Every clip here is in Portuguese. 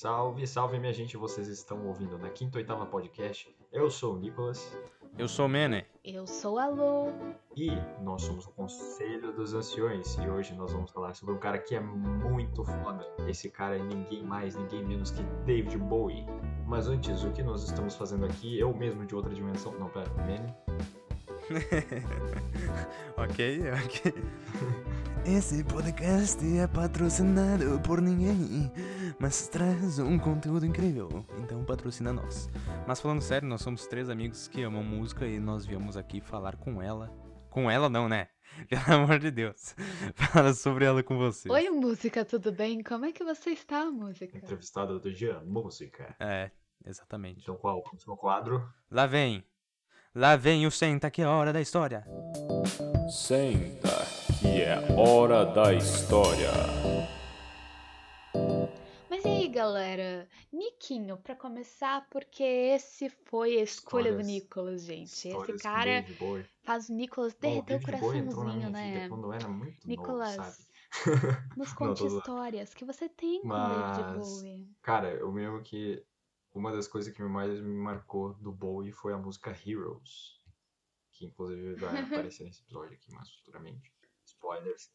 Salve, salve minha gente, vocês estão ouvindo na quinta oitava podcast. Eu sou o Nicolas Eu sou o Mene. Eu sou a Lu. e nós somos o Conselho dos Anciões e hoje nós vamos falar sobre um cara que é muito foda. Esse cara é ninguém mais, ninguém menos que David Bowie. Mas antes, o que nós estamos fazendo aqui? Eu mesmo de outra dimensão. Não, pera, Manny. ok, ok. Esse podcast é patrocinado por ninguém, mas traz um conteúdo incrível, então patrocina nós. Mas falando sério, nós somos três amigos que amam música e nós viemos aqui falar com ela. Com ela não, né? Pelo amor de Deus. Fala sobre ela com vocês. Oi, música, tudo bem? Como é que você está, música? Entrevistado do dia, música. É, exatamente. Então qual o próximo quadro? Lá vem. Lá vem o senta que é hora da história. Senta, que é hora da história. Mas e aí, galera? Niquinho, pra começar, porque esse foi a escolha do Histórias- Nicolas, gente. Esse cara David faz o Nicolas derreter o David coraçãozinho, né? Quando era muito Nicolas, novo, sabe? Nos Não, conte zoando. histórias que você tem com David Mas- Bowie. Cara, eu me lembro que uma das coisas que mais me marcou do Bowie foi a música Heroes. Que inclusive vai aparecer nesse episódio aqui mais futuramente. Spoilers.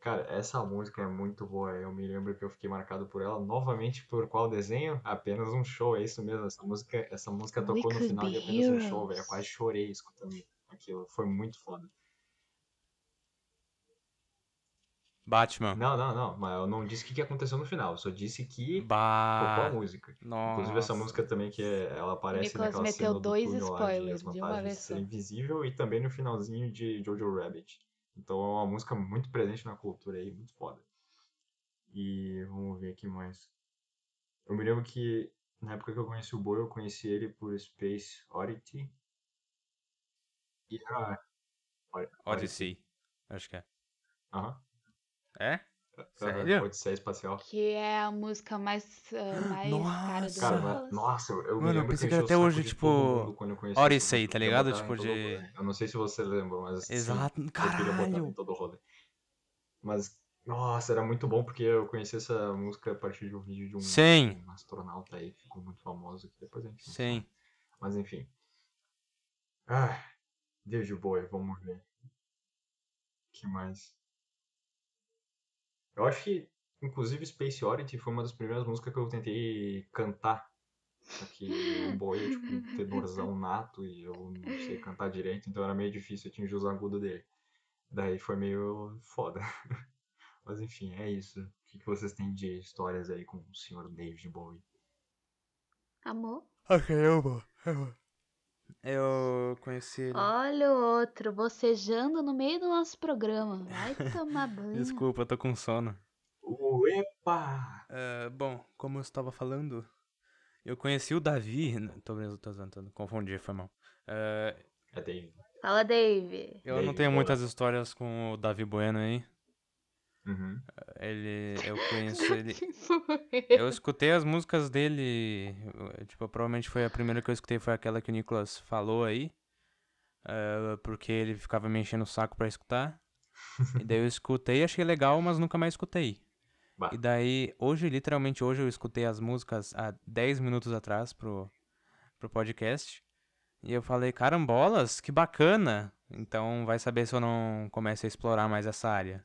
Cara, essa música é muito boa. Eu me lembro que eu fiquei marcado por ela. Novamente, por qual desenho? Apenas um show, é isso mesmo. Essa música, essa música tocou no final de apenas um show, velho. Eu quase chorei escutando aquilo. Foi muito foda. Batman. Não, não, não. Mas eu não disse o que aconteceu no final. Eu só disse que tocou a música. Nossa. Inclusive essa música também que é- ela aparece Nicolas naquela meteu cena do dois túnel lá de spoilers de uma Vantagens vez. Invisível e também no finalzinho de Jojo Rabbit. Então é uma música muito presente na cultura aí, muito foda. E vamos ver aqui mais. Eu me lembro que na época que eu conheci o Boy, eu conheci ele por Space Oddity. E ah, Od- Odyssey. Acho que é. Aham. É? Sério? Odisseia Espacial. Que é a música mais, ah, mais cara do. Cara, mas- nossa, eu, eu me Mano, eu lembro pensei que era até o hoje, de tipo, mundo Odyssey, tá ligado? Tipo de-. Eu não sei se você lembra, mas sim, Exato. eu queria botar em Caralho. todo rolê. Mas, nossa, era muito bom porque eu conheci essa música a partir de um vídeo de um, Sim. um astronauta aí, que ficou muito famoso, que depois a gente Sim. Mas enfim. Ah, David Bowie, vamos ver. O que mais? Eu acho que, inclusive, Space Oddity foi uma das primeiras músicas que eu tentei cantar. Só que o é tipo um tenorzão nato e eu não sei cantar direito, então era meio difícil atingir os agudos dele. Daí foi meio foda. Mas enfim, é isso. O que que vocês têm de histórias aí com o senhor David Bowie? Amor? Ok, eu vou. Eu vou. Eu conheci ele. Olha o outro, bocejando no meio do nosso programa. Vai tomar banho. Desculpa, eu tô com sono. Uepa! Ah, bom, como eu estava falando, eu conheci o Davi. n- Tô, tô, tô, tô confundi, foi mal. Ah, É David. Fala, Dave. eu não Davi tenho Bowie. muitas histórias com o Davi Bueno aí. Uhum. Ele. Eu conheço ele. Eu escutei as músicas dele. eh, Tipo, provavelmente foi a primeira que eu escutei, foi aquela que o Nicolas falou aí. eh, porque ele ficava me enchendo o saco pra escutar. E daí eu escutei, achei legal, mas nunca mais escutei. Bah. E daí, hoje, literalmente hoje, eu escutei as músicas há 10 minutos atrás pro, pro podcast. E eu falei, carambolas, que bacana! Então vai saber se eu não começo a explorar mais essa área.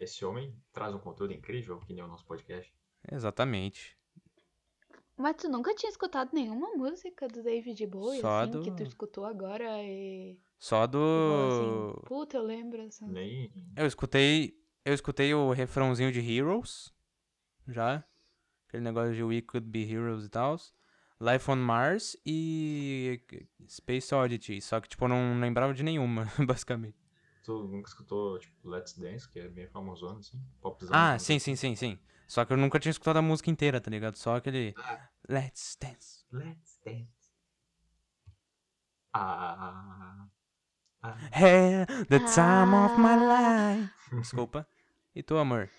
Esse homem traz um conteúdo incrível, que nem o nosso podcast. Exatamente. Mas tu nunca tinha escutado nenhuma música do David Bowie, Só assim, que tu do- escutou agora e... Só do. assim, puta, eu lembro essa... Nem. Eu escutei. Eu escutei o refrãozinho de Heroes. Já. Aquele negócio de We Could Be Heroes e tal. Life on Mars e Space Oddity. Só que, tipo, eu não lembrava de nenhuma, basicamente. Tu nunca escutou, tipo, Let's Dance, que é bem famosão, assim? Popzão. Ah, assim. sim, sim, sim, sim. Só que eu nunca tinha escutado a música inteira, tá ligado? Só aquele. Ah. Let's Dance. Let's Dance. Ah. ah. Hey, the time of my Ah. life. Desculpa. E tu, amor?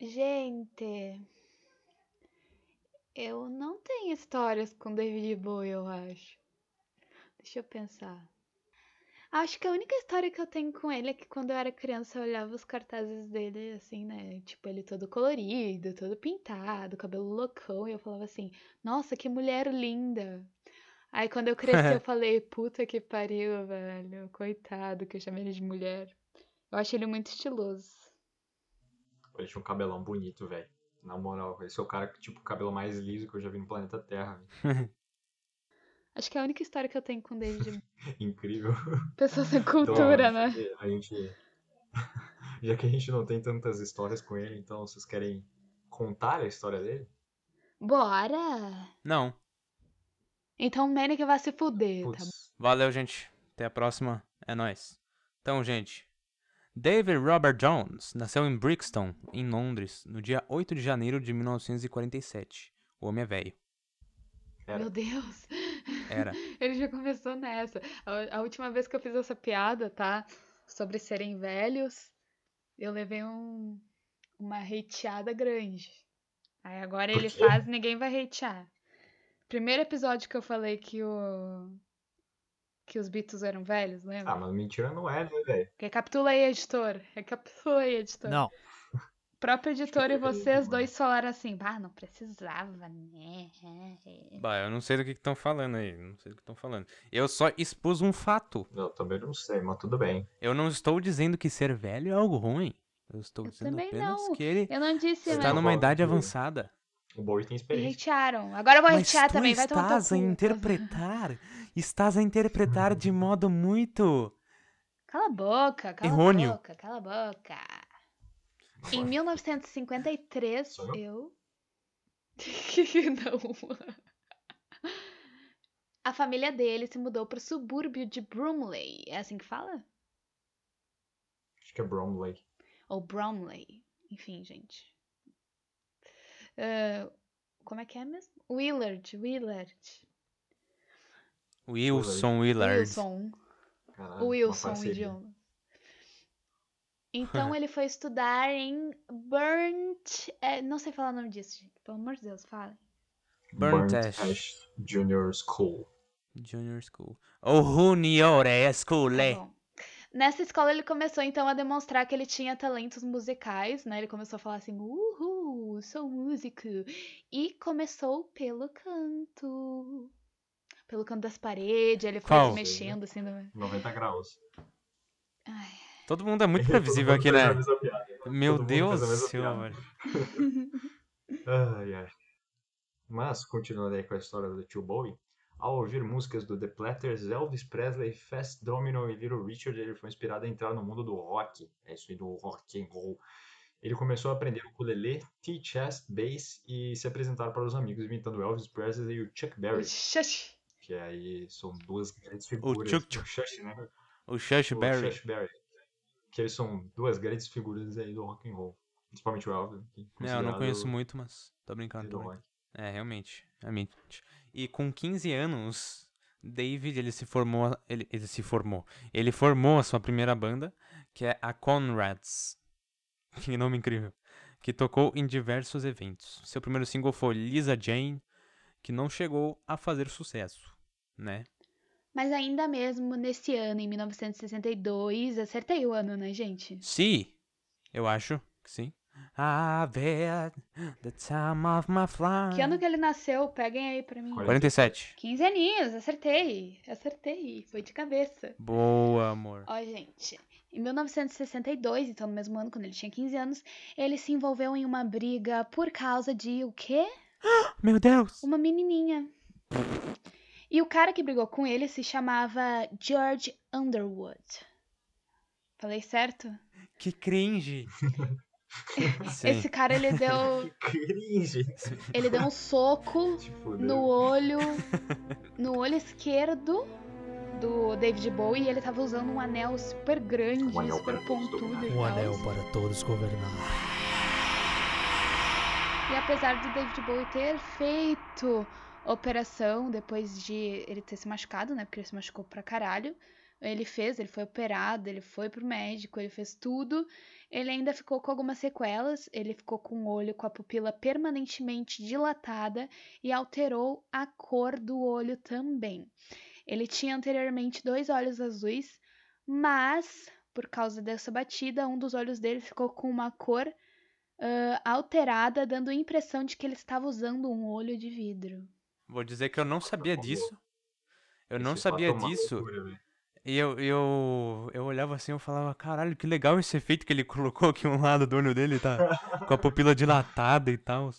Gente, eu não tenho histórias com David Bowie, eu acho. Deixa eu pensar. Acho que a única história que eu tenho com ele é que quando eu era criança eu olhava os cartazes dele, assim, né? Tipo, ele todo colorido, todo pintado, cabelo loucão, e eu falava assim, nossa, que mulher linda. Aí quando eu cresci eu falei, puta que pariu, velho, coitado, que eu chamei ele de mulher. Eu acho ele muito estiloso. Ele tinha um cabelão bonito, velho. Na moral, esse é o cara que, tipo, o cabelo mais liso que eu já vi no planeta Terra. Acho que é a única história que eu tenho com o David. Incrível. Pessoa sem Então, cultura, acho né? A gente. Já que a gente não tem tantas histórias com ele, então vocês querem contar a história dele? Bora! Não. Então o Manic vai se fuder, tá bom? Valeu, gente. Até a próxima. É nóis. Então, gente. David Robert Jones nasceu em Brixton, em Londres, no dia 8 de janeiro de 1947. O homem é velho. Meu Deus! Era. Ele já começou nessa. A, a última vez que eu fiz essa piada, tá? Sobre serem velhos, eu levei um, uma hateada grande. Aí agora ele faz ninguém vai hatear. Primeiro episódio que eu falei que o. que os Beatles eram velhos, lembra? Ah, mas mentira não é, né, velho? Recapitula aí, editor. Recapitula aí, editor. Não. O próprio editor e vocês dois falaram assim, bah, não precisava, né? Bah, eu não sei do que estão falando aí. Não sei do que estão falando. Eu só expus um fato. Eu também não sei, mas tudo bem. Eu não estou dizendo que ser velho é algo ruim. Eu estou Eu dizendo também apenas não. que ele Eu não disse, está mas numa idade avançada. O Bowie tem me experiência. hatearam. Agora eu vou Mas hatear também, vai tomar estás a interpretar, estás a interpretar de modo muito Cala a boca, cala Errôneo. a boca, cala a boca. Em 1953, Sou eu. Não. A família dele se mudou pro subúrbio de Bromley. É assim que fala? Acho que é Bromley. Ou Bromley. Enfim, gente. Ah, como é que é mesmo? Willard, Willard. Wilson Willard. Wilson. Caralho, O Wilson, o idioma. Então ele foi estudar em Burnt. é, não sei falar o nome disso, gente. Pelo amor de Deus, fale. Burnt Burnt Ash. Ash Junior School. Junior School. O Juniore School. Tá bom. Nessa escola ele começou então a demonstrar que ele tinha talentos musicais, né? Ele começou a falar assim, uhul, sou músico. E começou pelo canto. Pelo canto das paredes, ele foi Qual? se mexendo assim. No... 90 graus. Ai. Todo mundo é muito previsível aqui, né? Meu Todo Deus do céu, velho. Ai, ai. Mas, continuando aí com a história do tio Bowie, ao ouvir músicas do The Platters, Elvis Presley, Fast Domino e Little Richard, ele foi inspirado a entrar no mundo do rock. É isso aí, do rock and roll. Ele começou a aprender o ukulele, T-chest, bass e se apresentar para os amigos imitando Elvis Presley e o Chuck Berry, Shush. que aí são duas grandes figuras. Chuck Chuck. Shush, né? O Shush O Berry. Chuck Berry. Que eles são duas grandes figuras aí do rock and roll. Principalmente o Elvis. que é É, eu não conheço muito, mas tô brincando. do rock. É, realmente. realmente. E com 15 anos, David, ele se formou, ele, ele se formou. Ele formou a sua primeira banda, que é a Conrads. Que nome incrível. Que tocou em diversos eventos. Seu primeiro single foi Lisa Jane, que não chegou a fazer sucesso, né? Mas ainda mesmo nesse ano, em 1962, acertei o ano, né, gente? Sim, eu acho que sim. I've had the time of my flight. Que ano que ele nasceu? Peguem aí pra mim. 47. 15 aninhos, acertei. Acertei. Foi de cabeça. Boa, amor. Ó, gente. Em 1962, então no mesmo ano, quando ele tinha 15 anos, ele se envolveu em uma briga por causa de o quê? Meu Deus. Uma menininha. E o cara que brigou com ele se chamava George Underwood. Falei certo? Que cringe. Esse cara, ele deu, Cringe. ele deu um soco no olho, no olho esquerdo do David Bowie e ele tava usando um anel super grande, Um anel super pontudo Um anel para todos governar. E apesar do David Bowie ter feito operação depois de ele ter se machucado, né? Porque ele se machucou pra caralho. Ele fez, ele foi operado, ele foi pro médico, ele fez tudo. Ele ainda ficou com algumas sequelas. Ele ficou com o olho com a pupila permanentemente dilatada e alterou a cor do olho também. Ele tinha anteriormente dois olhos azuis, Mas, por causa dessa batida, um dos olhos dele ficou com uma cor ah, alterada, dando a impressão de que ele estava usando um olho de vidro. Vou dizer que eu não sabia favor. disso. Eu não sabia disso. E eu, eu, eu olhava assim eu falava, caralho, que legal esse efeito que ele colocou aqui um lado do olho dele, tá? Com a pupila dilatada e tal.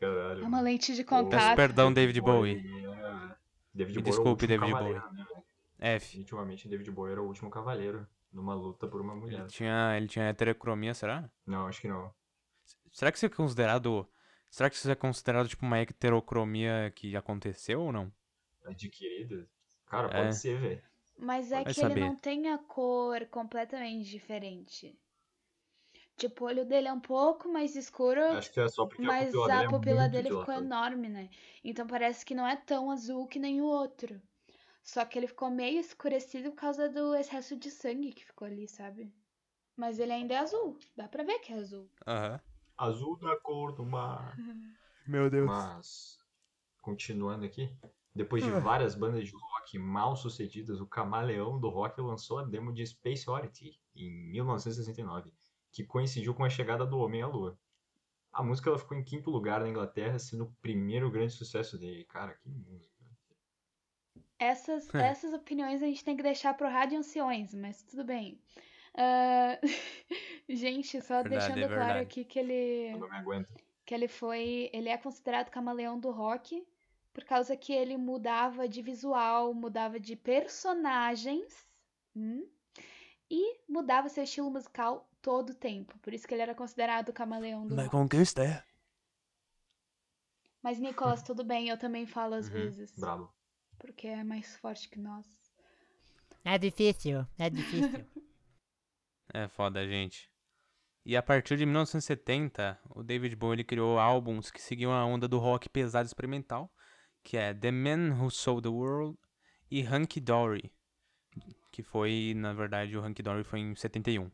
Caralho. É uma lente de contato. perdão, David é- Bowie. David Me Bowie desculpe, David cavaleiro, né, velho? F. Definitivamente, David Bowie era o último cavaleiro numa luta por uma mulher. Ele tinha, ele tinha heterocromia, será? Não, acho que não. Será que isso é considerado. Será que isso é considerado tipo uma heterocromia que aconteceu ou não? Adquirida? Cara, É. pode ser, velho. Mas é Vai que ele saber. não tem a cor completamente diferente. Tipo, o olho dele é um pouco mais escuro, Acho que é só porque mas a pupila dele a é pupila muito dele ficou enorme, né? Então parece que não é tão azul que nem o outro. Só que ele ficou meio escurecido por causa do excesso de sangue que ficou ali, sabe? Mas ele ainda é azul. Dá pra ver que é azul. Aham. Azul da cor do mar. Meu Deus. Mas, continuando aqui, depois de Ah. várias bandas de rock mal sucedidas, o camaleão do rock lançou a demo de Space Oddity em 1969, que coincidiu com a chegada do Homem à Lua. A música ela ficou em quinto lugar na Inglaterra, sendo o primeiro grande sucesso dele. Cara, que música. Essas, É. essas opiniões a gente tem que deixar pro Rádio Anciões, mas tudo bem. Ah, gente, só Verdade, deixando é claro aqui que ele. Eu não me aguento. que ele foi, ele é considerado camaleão do rock por causa que ele mudava de visual, mudava de personagens, hum, e mudava seu estilo musical todo o tempo. Por isso que ele era considerado o camaleão do Me rock. conquista. Mas Nicolas, tudo bem, eu também falo às Uhum, vezes, Bravo. porque é mais forte que nós. É difícil, é difícil. É foda, gente. E a partir de 1970, o David Bowie ele criou álbuns que seguiam a onda do rock pesado experimental, que é The Man Who Sold the World e Hunky Dory, que foi, na verdade, o Hunky Dory foi em 71,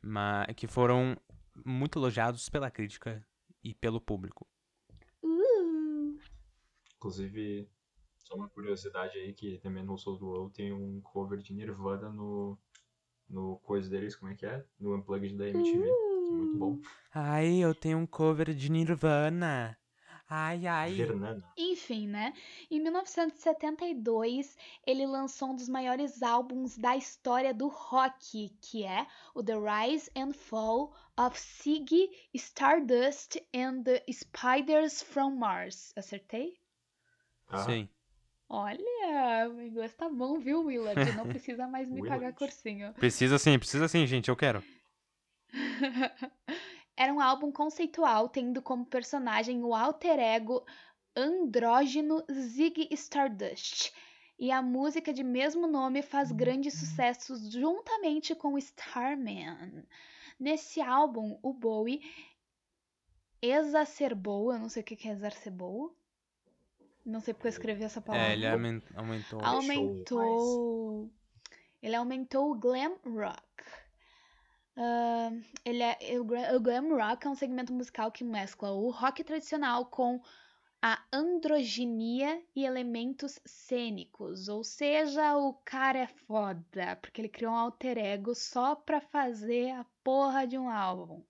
mas que foram muito elogiados pela crítica e pelo público. Uh, Inclusive, só uma curiosidade aí que também no Soul do World tem um cover de Nirvana no, no coisa deles, como é que é? No Unplugged da MTV. é Muito bom. Ai, eu tenho um cover de Nirvana. Ai, ai. Vernana. Enfim, né? Em 1972, ele lançou um dos maiores álbuns da história do rock, que é o The Rise and Fall of Ziggy Stardust and the Spiders from Mars. Acertei? Ah, Sim. Olha, o inglês tá bom, viu, Willard? Não precisa mais me pagar cursinho. Precisa sim, precisa sim, gente, eu quero. Era um álbum conceitual, tendo como personagem o alter ego andrógeno Ziggy Stardust. E a música de mesmo nome faz grandes sucessos juntamente com Starman. Nesse álbum, o Bowie exacerbou, eu não sei o que é exacerbou. Não sei porque eu escrevi essa palavra. É, ele aumen- aumentou. aumentou. Ele aumentou o glam rock. Ah, ele é, o glam rock é um segmento musical que mescla o rock tradicional com a androginia e elementos cênicos. Ou seja, o cara é foda, porque ele criou um alter ego só pra fazer a porra de um álbum.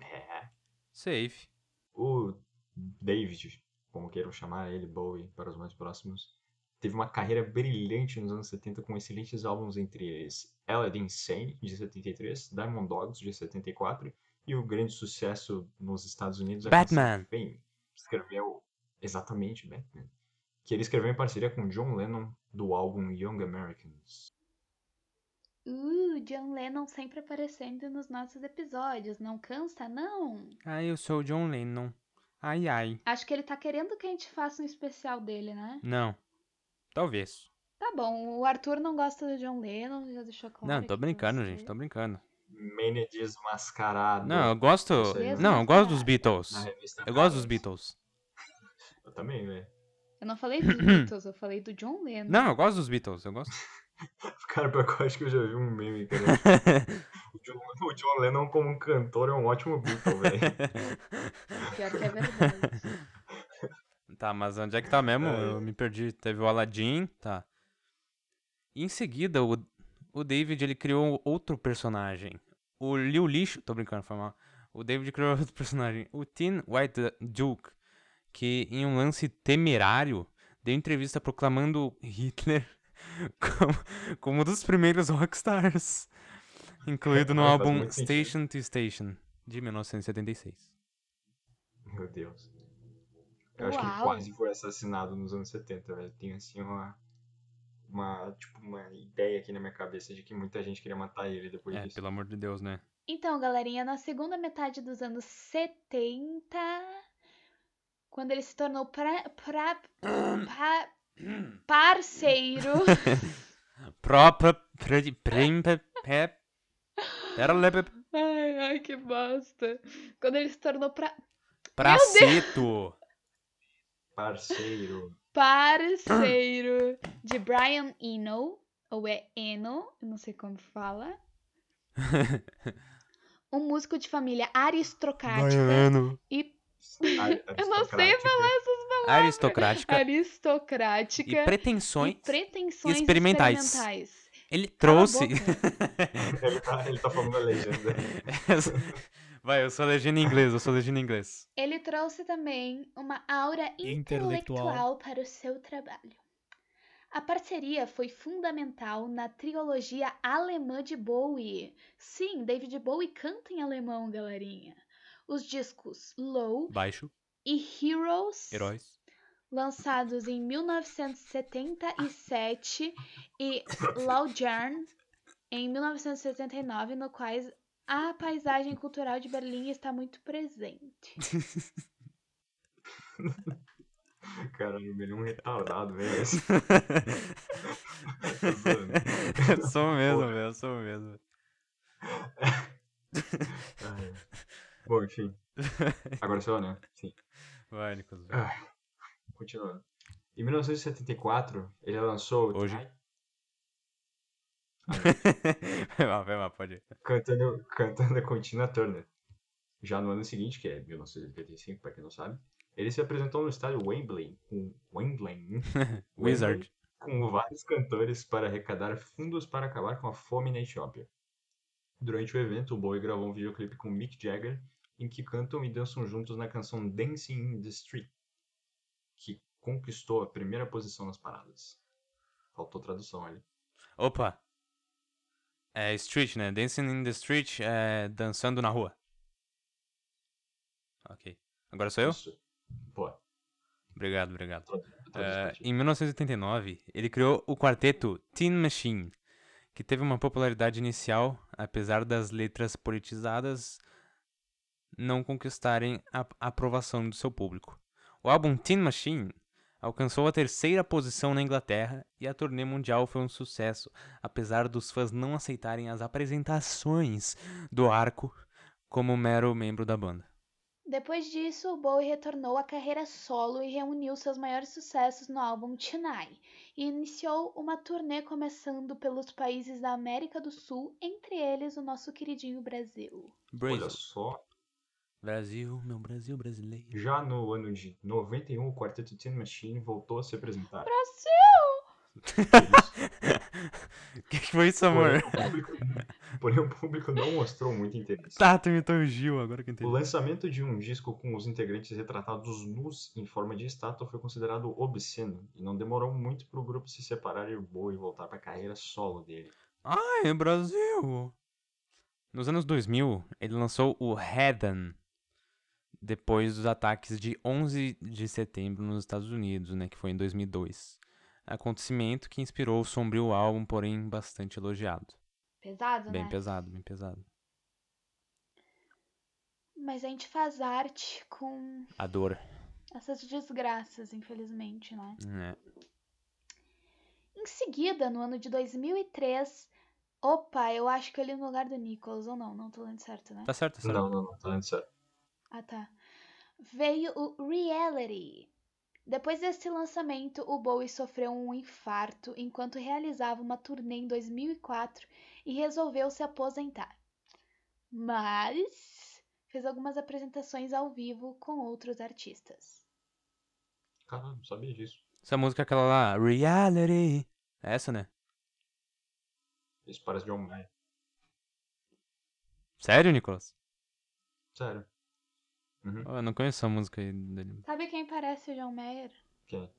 É. Safe. O David, como queiram chamar ele, Bowie, para os mais próximos, teve uma carreira brilhante nos anos 70 com excelentes álbuns entre eles Aladdin Sane, de 73, Diamond Dogs, de 74, e o grande sucesso nos Estados Unidos, a Batman. que escreveu exatamente Batman, que ele escreveu em parceria com John Lennon do álbum Young Americans. Uh, John Lennon sempre aparecendo nos nossos episódios. Não cansa, não? Ai, eu sou o John Lennon. Ai, ai. Acho que ele tá querendo que a gente faça um especial dele, né? Não. Talvez. Tá bom, o Arthur não gosta do John Lennon, já deixou claro. Não, tô brincando, você. gente, tô brincando. Mene desmascarado. Não, eu gosto. Não, eu gosto dos Beatles. na revista Eu gosto dos. Beatles. Eu também, velho. Eu não falei dos Beatles, eu falei do John Lennon. Não, eu gosto dos Beatles, eu gosto. Cara, eu acho que eu já vi um meme, cara. O John, o John Lennon como um cantor é um ótimo Beatle, velho. Pior que é verdade. Tá, mas onde é que tá mesmo? É. Eu me perdi. Teve o Aladdin, tá. E em seguida, o, o David ele criou outro personagem. O Liu Lixo, tô brincando, foi mal. O David criou outro personagem, o Teen White Duke, que em um lance temerário deu entrevista proclamando Hitler como, como um dos primeiros rockstars, incluído no Faz álbum. Station to Station, de 1976. Meu Deus. Eu acho que ele Uau. quase foi assassinado nos anos 70, velho. Tem assim uma. Uma, tipo, uma ideia aqui na minha cabeça de que muita gente queria matar ele depois É, disso. pelo amor de Deus, né? Então, galerinha, na segunda metade dos anos 70, quando ele se tornou pra, pra, pa- parceiro. Própria. Ai, ai, que bosta. Quando ele se tornou pra, Praceto. Parceiro. parceiro de Brian Eno, ou é Eno, eu não sei como fala. Um músico de família aristocrática e eu não sei falar essas palavras. Aristocrática. Aristocrática E pretensões. e pretensões experimentais. experimentais. Ele Cala trouxe. Ele tá, ele tá falando a legenda. Vai, eu sou legenda em inglês, eu sou legenda em inglês. Ele trouxe também uma aura Intelectual. intelectual para o seu trabalho. A parceria foi fundamental na trilogia alemã de Bowie. Sim, David Bowie canta em alemão, galerinha. Os discos Low Baixo, e Heroes, heróis. lançados em 1977, e Laudern, em 1979, no quais a paisagem cultural de Berlim está muito presente. Caralho, ele é um retardado, velho. eu sou mesmo, velho, eu sou mesmo. Bom, enfim. Agora sou eu, né? Sim. Vai, Nicolas. Ah, continuando. Em 1974, ele lançou o Hoje. Tonight, vai mal, vai mal, pode ir. cantando, cantando com Tina Turner. Já no ano seguinte, que é 1985, pra quem não sabe, ele se apresentou no estádio Wembley, com Wembley, Wizard. com vários cantores para arrecadar fundos para acabar com a fome na Etiópia. Durante o evento, o Bowie gravou um videoclipe com Mick Jagger, em que cantam e dançam juntos na canção Dancing in the Street, que conquistou a primeira posição nas paradas. Faltou tradução ali. Opa. É street, né? Dancing in the street é dançando na rua. Ok. Agora sou eu? Isso. Pô, Obrigado, obrigado. ti. em 1989, ele criou o quarteto Teen Machine, que teve uma popularidade inicial, apesar das letras politizadas não conquistarem a aprovação do seu público. O álbum Teen Machine alcançou a terceira posição na Inglaterra e a turnê mundial foi um sucesso, apesar dos fãs não aceitarem as apresentações do arco como mero membro da banda. Depois disso, o Bowie retornou à carreira solo e reuniu seus maiores sucessos no álbum Tonight, e iniciou uma turnê começando pelos países da América do Sul, entre eles o nosso queridinho Brasil. Olha Brasil, só, Brasil, meu Brasil brasileiro. já no ano de 91, o quarteto Teen Machine voltou a se apresentar. Brasil! O que, que foi isso, amor? Porém o, público, porém, o público não mostrou muito interesse. Tá, tu imitou o Gil, agora que eu O entendi. lançamento de um disco com os integrantes retratados nus em forma de estátua foi considerado obsceno e não demorou muito para o grupo se separar e o Bowie voltar para a carreira solo dele. Ai, Brasil! Nos anos 2000, ele lançou o Heaven, depois dos ataques de 11 de setembro nos Estados Unidos, né, que foi em 2002. Acontecimento que inspirou o sombrio álbum, porém bastante elogiado. Pesado, Bem né? pesado, bem pesado. Mas a gente faz arte com A dor. essas desgraças, infelizmente, né? né? Em seguida, no ano de 2003, opa, eu acho que eu li no lugar do Nicholas, ou não, não tô lendo certo, né? Tá certo, tá certo. Não, não, não, tá dando certo. Ah, tá. Veio o Reality. Depois desse lançamento, o Bowie sofreu um infarto enquanto realizava uma turnê em 2004 e resolveu se aposentar. Mas fez algumas apresentações ao vivo com outros artistas. Caramba, não sabia disso. Essa música é aquela lá, Reality. É essa, né? Isso parece John Mayer. Sério, Nicolas? Sério. Uhum. Oh, eu não conheço a música aí dele. Sabe quem parece o John Mayer? Quem?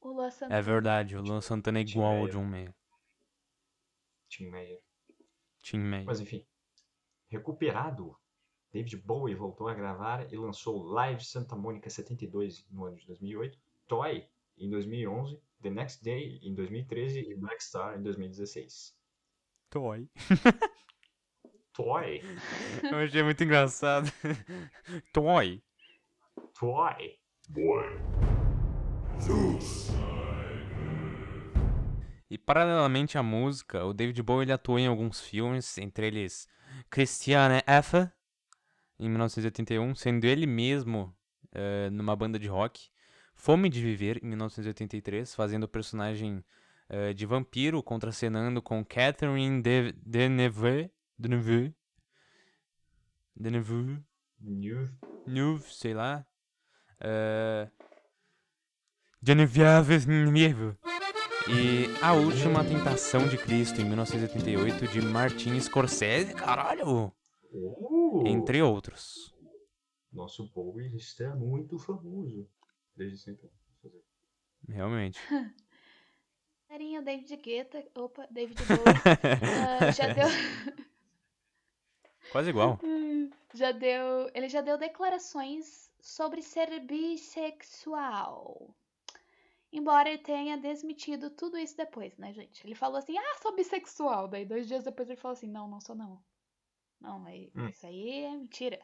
O Luan Santana. É verdade, o Luan Santana é Tim igual ao. John Mayer. Tim Mayer. Tim Mayer. Mas enfim. Recuperado, David Bowie voltou a gravar e lançou Live Santa Mônica 72 no ano de 2008, Toy em 2011, The Next Day em 2013 e Black Star em 2016. Toy. Toy, Eu achei muito engraçado. Toy. Toy. E paralelamente à música, o David Bowie ele atuou em alguns filmes, entre eles Christiane F. em 1981, sendo ele mesmo eh, numa banda de rock. Fome de Viver, em 1983, fazendo o personagem eh, de vampiro, contracenando com Catherine de Deneuve. Deneuve. Deneuve. New. Neuve, sei lá. É... Genevieve Nievo. E A Última Tentação de Cristo, em 1988, de Martin Scorsese, caralho! Uh, Entre outros. Nosso Bowie está muito famoso. Desde sempre. Realmente. Carinha, David Guetta. Opa, David Bowie. Ah, já deu. Quase igual. já deu. Ele já deu declarações sobre ser bissexual. Embora ele tenha desmentido tudo isso depois, né, gente? Ele falou assim, ah, sou bissexual. Daí dois dias depois ele falou assim, não, não sou não. Não, é- Hum. isso aí é mentira.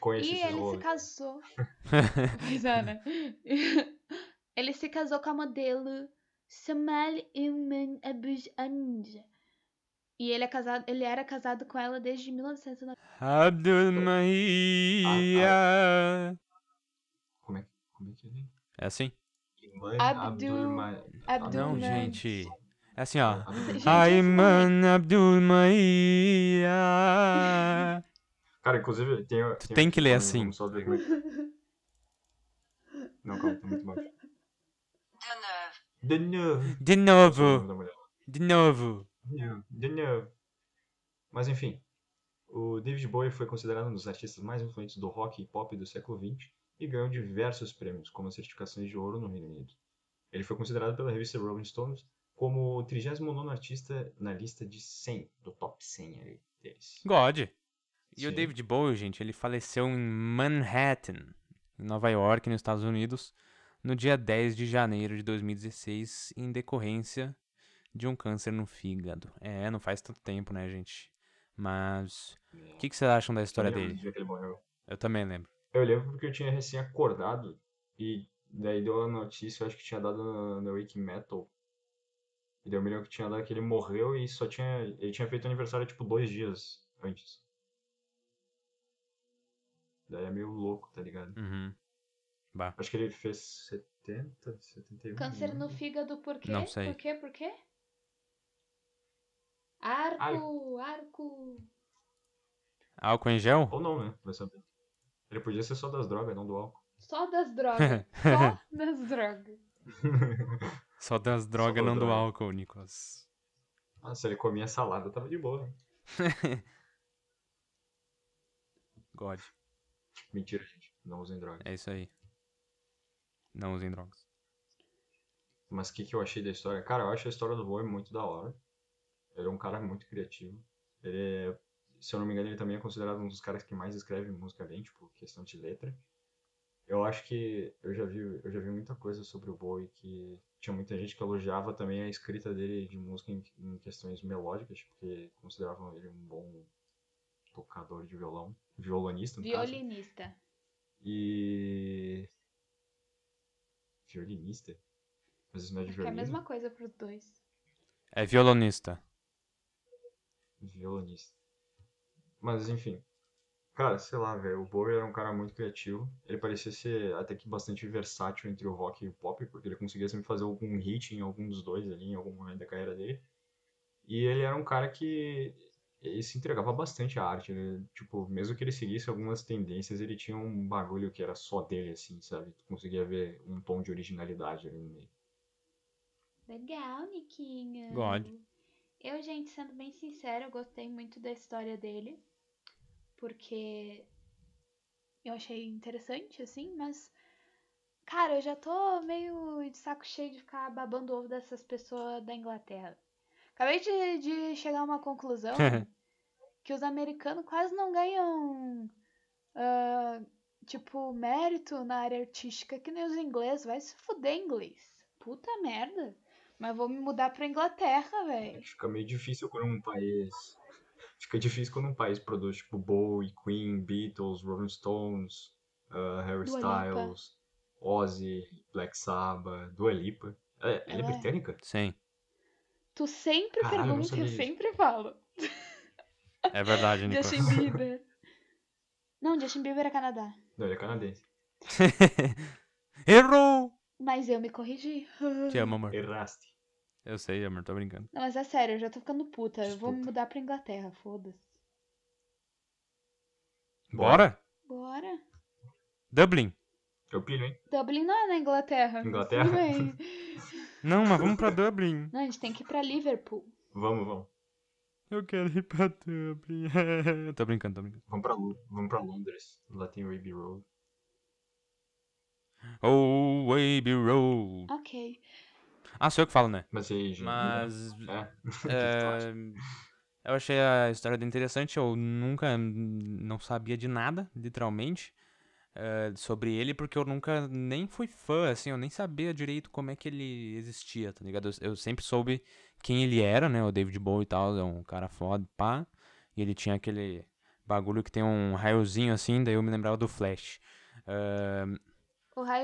Conheço E ele se casou. pois é, né? ele se casou com a modelo Samal Ilman Abujand. E ele, é casado, ele era casado com ela desde 1990. Abdul Maria. Como é, como é que ele É assim? Iman Abdul- Abdul Abdul Não, gente. É assim, ó. Ayman Abdul Maria. Cara, inclusive, tem. Tu tem que ler assim. só ver como é Não, calma, tá muito baixo. De novo. De novo. De novo. De novo. Novo. Mas enfim, o David Bowie foi considerado um dos artistas mais influentes do rock e pop do século XX e ganhou diversos prêmios, como certificações de ouro no Reino Unido. Ele foi considerado pela revista Rolling Stones como o 39º artista na lista de 100, do top 100 ali deles. God. E o Sim. David Bowie, gente, ele faleceu em Manhattan, em Nova York, nos Estados Unidos, no dia 10 de janeiro de 2016, em decorrência de um câncer no fígado. É, não faz tanto tempo, né, gente? Mas. O que, que vocês acham da história Eu lembro dele? que ele morreu. Eu também lembro. Eu lembro porque eu tinha recém acordado e daí deu a notícia, eu acho que tinha dado na, na Wiki Metal. E daí eu me lembro que tinha dado que ele morreu e só tinha. Ele tinha feito aniversário tipo dois dias antes. Daí é meio louco, tá ligado? Uhum. Bah. Acho que ele fez 70, 71. Câncer no fígado por quê? Não sei. Por quê? Por quê? Arco, arco. Álcool em gel? Ou não, né? Vai saber. Ele podia ser só das drogas, não do álcool. Só das drogas. Só das drogas. Só das drogas, não do drogas. álcool, Nicolas. Ah, se ele comia salada, tava de boa. God. Mentira, gente. Não usem drogas. É isso aí. Não usem drogas. Mas o que, que eu achei da história? Cara, eu acho a história do Bowie muito da hora. Ele é um cara muito criativo. Ele é, se eu não me engano, ele também é considerado um dos caras que mais escreve música bem, tipo, questão de letra. Eu acho que eu já vi, eu já vi muita coisa sobre o Bowie que tinha muita gente que elogiava também a escrita dele de música em, em questões melódicas, porque consideravam ele um bom tocador de violão, violonista no caso. Violinista. E violinista? Mas isso não é de que é a violino? mesma coisa pros dois. É violonista. Violonista. Mas enfim. Cara, sei lá, velho. O Bowie era um cara muito criativo. Ele parecia ser até que bastante versátil entre o rock e o pop, porque ele conseguia sempre fazer algum hit em algum dos dois ali, em algum momento da carreira dele. E ele era um cara que ele se entregava bastante à arte. Ele, tipo, mesmo que ele seguisse algumas tendências, ele tinha um bagulho que era só dele, assim, sabe? Tu conseguia ver um tom de originalidade ali no meio. Legal, Niquinho. God. Eu, gente, sendo bem sincera, eu gostei muito da história dele. Porque eu achei interessante, assim, mas. Cara, eu já tô meio de saco cheio de ficar babando ovo dessas pessoas da Inglaterra. Acabei de, de chegar a uma conclusão que os americanos quase não ganham, ah, tipo, mérito na área artística que nem os ingleses. Vai se fuder inglês. Puta merda. Mas vou me mudar pra Inglaterra, velho. Fica meio difícil quando um país. Fica difícil quando um país produz, tipo, Bowie, Queen, Beatles, Rolling Stones, ah, Harry Dua Lipa. Styles, Ozzy, Black Sabbath, Dua Lipa. É, ela é Ela é. britânica? Sim. Tu sempre Caralho, eu pergunta eu disso. sempre falo. É verdade, Nico. Justin Bieber. Não, Justin Bieber é Canadá. Não, ele é canadense. Errou! Mas eu me corrigi. Te amo, amor. Erraste. Eu sei, amor, tô brincando. Não, mas é sério, eu já tô ficando puta. Eu vou me mudar pra Inglaterra, foda-se. Bora? Bora. Dublin. Eu pilho, hein? Dublin não é na Inglaterra. Inglaterra? tudo bem. Não, mas vamos pra Dublin. Não, a gente tem que ir pra Liverpool. Vamos, vamos. Eu quero ir pra Dublin. tô brincando, tô brincando. Vamos pra, Lu- vamos pra Londres. Lá tem o Abbey Road. Oh, Abbey Road. Ok. Ah, sou eu que falo, né? Mas aí, gente. Mas. É. É, eu achei a história interessante. Eu nunca hum, não sabia de nada, literalmente, é, sobre ele, porque eu nunca nem fui fã, assim, eu nem sabia direito como é que ele existia, tá ligado? Eu, eu sempre soube quem ele era, né? O David Bowie e tal, é um cara foda, pá. E ele tinha aquele bagulho que tem um raiozinho assim, daí eu me lembrava do Flash. É, raiozinho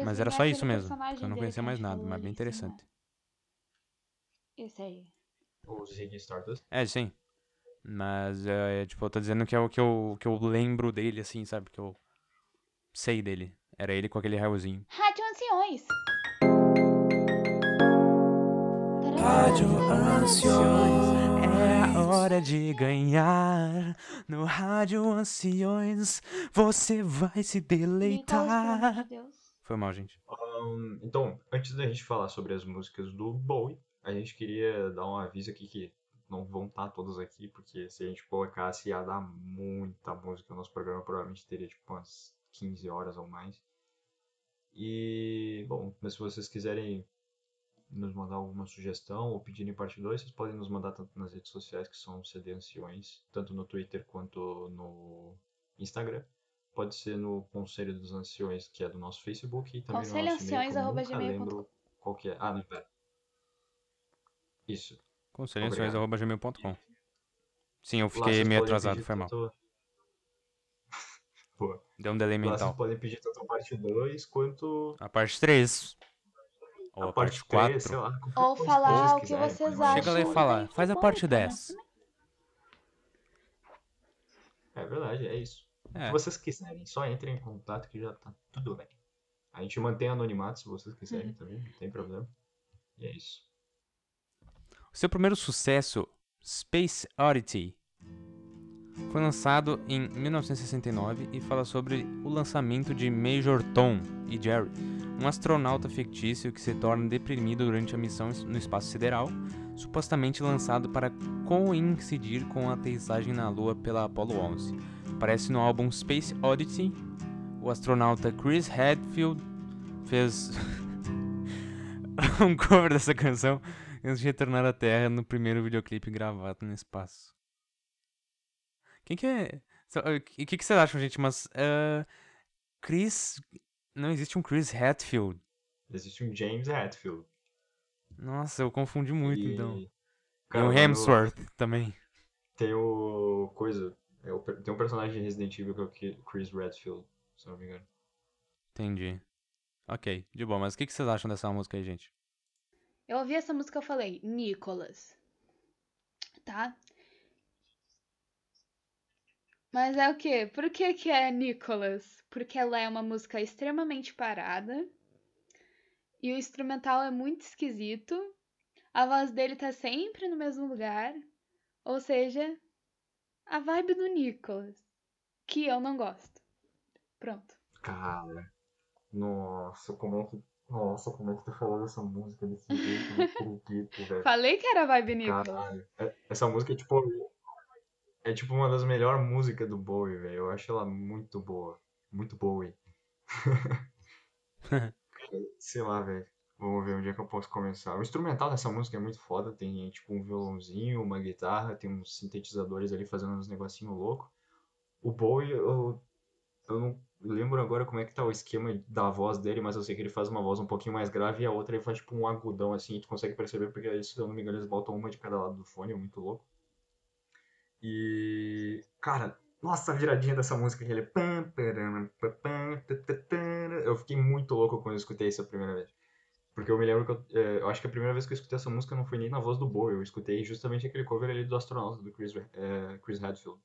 mas era é só isso mesmo, eu não conhecia mais nada, mas ali bem interessante. Esse aí. O Ziggy Stardust. É, sim. Mas, é, tipo, eu tô dizendo que é o que eu, que eu lembro dele, assim, sabe? Que eu sei dele. Era ele com aquele raiozinho. Rádio Anciões. Rádio Anciões, é a hora de ganhar. No Rádio Anciões, você vai se amor deleitar. de Deus. Foi mal, gente. Ahn, então, antes da gente falar sobre as músicas do Bowie, a gente queria dar um aviso aqui que não vão estar todas aqui, porque se a gente colocasse ia dar muita música. O nosso programa provavelmente teria tipo umas 15 horas ou mais. E, bom, mas se vocês quiserem nos mandar alguma sugestão ou pedirem parte 2, vocês podem nos mandar tanto nas redes sociais, que são CD Anciões, tanto no Twitter quanto no Instagram. Pode ser no Conselho dos Anciões, que é do nosso Facebook, e também no nosso Conselhoanciões@gmail.com. nunca lembro qual que é. Ah, não, pera. Isso. Conselhações.gmail.com Sim, eu fiquei meio atrasado, foi mal. tanto- Pô, Deu um delay mental. vocês podem pedir tanto a parte 2 quanto A parte 3. Ou a parte 4. 3, sei lá. qualquer Ou falar o que quiserem, vocês acham. Chega lá e fala, faz a parte Infobômica, né? 10. É verdade, é isso. O É. que vocês quiserem, só entrem em contato que já tá tudo bem. A gente mantém anonimato se vocês Uhum. quiserem também, não tem problema. E é isso. Seu primeiro sucesso, Space Oddity, foi lançado em 1969 e fala sobre o lançamento de Major Tom e Jerry, um astronauta fictício que se torna deprimido durante a missão no espaço sideral, supostamente lançado para coincidir com a aterrissagem na Lua pela Apollo 11. Aparece no álbum Space Oddity. O astronauta Chris Hadfield fez um cover dessa canção antes de retornar à Terra no primeiro videoclipe gravado no espaço. Quem que é? O que, que que vocês acham, gente? Mas. ah, Chris. Não existe um Chris Hatfield. Existe um James Hetfield. Nossa, eu confundi muito e... então. E Cara, o quando Hemsworth também. Tem o. Coisa. É o tem um personagem de Resident Evil que é o Chris Redfield, se não me engano. Entendi. Ok, de boa. Mas o que, que vocês acham dessa música aí, gente? Eu ouvi essa música eu falei, Nicolas. Tá? Mas é o quê? Por que que é Nicolas? Porque ela é uma música extremamente parada. E o instrumental é muito esquisito. A voz dele tá sempre no mesmo lugar. Ou seja, a vibe do Nicolas. Que eu não gosto. Pronto. Cara. Nossa, como é que Nossa, como é que tu falou dessa música desse jeito? Não acredito, velho. Falei que era vibe Nicolas. Caralho. É- Essa música é tipo. É tipo uma das melhores músicas do Bowie, velho. Eu acho ela muito boa. Muito Bowie. Sei lá, velho. Vamos ver onde é que eu posso começar. O instrumental dessa música é muito foda. Tem tipo um violãozinho, uma guitarra, tem uns sintetizadores ali fazendo uns negocinho louco. O Bowie, eu, eu não lembro agora como é que tá o esquema da voz dele, mas eu sei que ele faz uma voz um pouquinho mais grave e a outra ele faz tipo um agudão assim, tu consegue perceber porque, se eu não me engano, eles botam uma de cada lado do fone, é muito louco. E, cara, nossa, a viradinha dessa música, tã, tã. Eu fiquei muito louco quando eu escutei isso a primeira vez. Porque eu me lembro que eu, é, eu acho que a primeira vez que eu escutei essa música não foi nem na voz do Bowie, eu escutei justamente aquele cover ali do astronauta, do Chris, é, Chris Hadfield.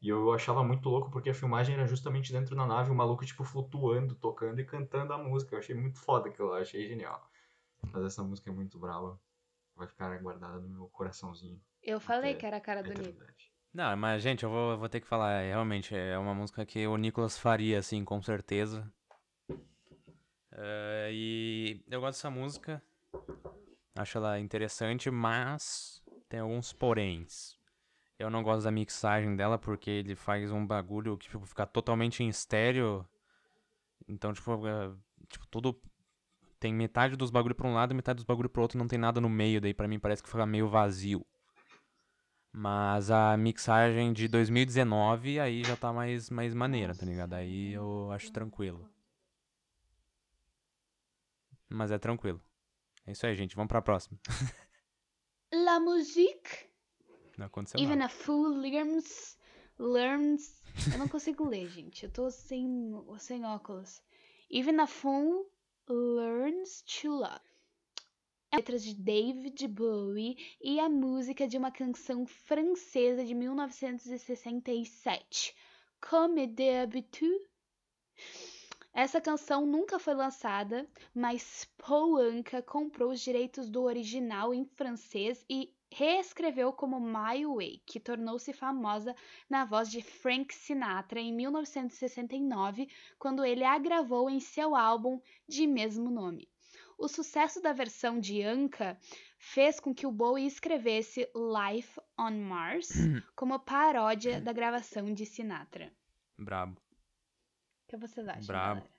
E eu achava muito louco porque a filmagem era justamente dentro da nave, o maluco, tipo, flutuando, tocando e cantando a música. Eu achei muito foda aquilo lá, achei genial. Mas essa música é muito brava. Vai ficar guardada no meu coraçãozinho. Eu falei que era a cara do eternidade. Não, mas, gente, eu vou, eu vou ter que falar, é, realmente, é uma música que o Nicolas faria, assim, com certeza. É, e eu gosto dessa música, acho ela interessante, mas tem alguns poréns. Eu não gosto da mixagem dela porque ele faz um bagulho que tipo, fica totalmente em estéreo. Então, tipo, é, tipo, tudo. Tem metade dos bagulho pra um lado e metade dos bagulho pro outro, não tem nada no meio, daí pra mim parece que fica meio vazio. Mas a mixagem de 2019 aí já tá mais, mais maneira, tá ligado? Aí eu acho tranquilo. Mas é tranquilo. É isso aí, gente. Vamos pra próxima. La musique, Não aconteceu even nada. a fool learns, learns... Eu não consigo ler, gente. Eu tô sem, sem óculos. Even a fool learns to love. É a letra de David Bowie e a música de uma canção francesa de 1967, Comme d'habitude. Essa canção nunca foi lançada, mas Paul Anka comprou os direitos do original em francês e reescreveu como My Way, que tornou-se famosa na voz de Frank Sinatra em 1969, quando ele a gravou em seu álbum de mesmo nome. O sucesso da versão de Anka fez com que o Bowie escrevesse Life on Mars como paródia da gravação de Sinatra. Brabo. O que vocês acham? Brabo. galera?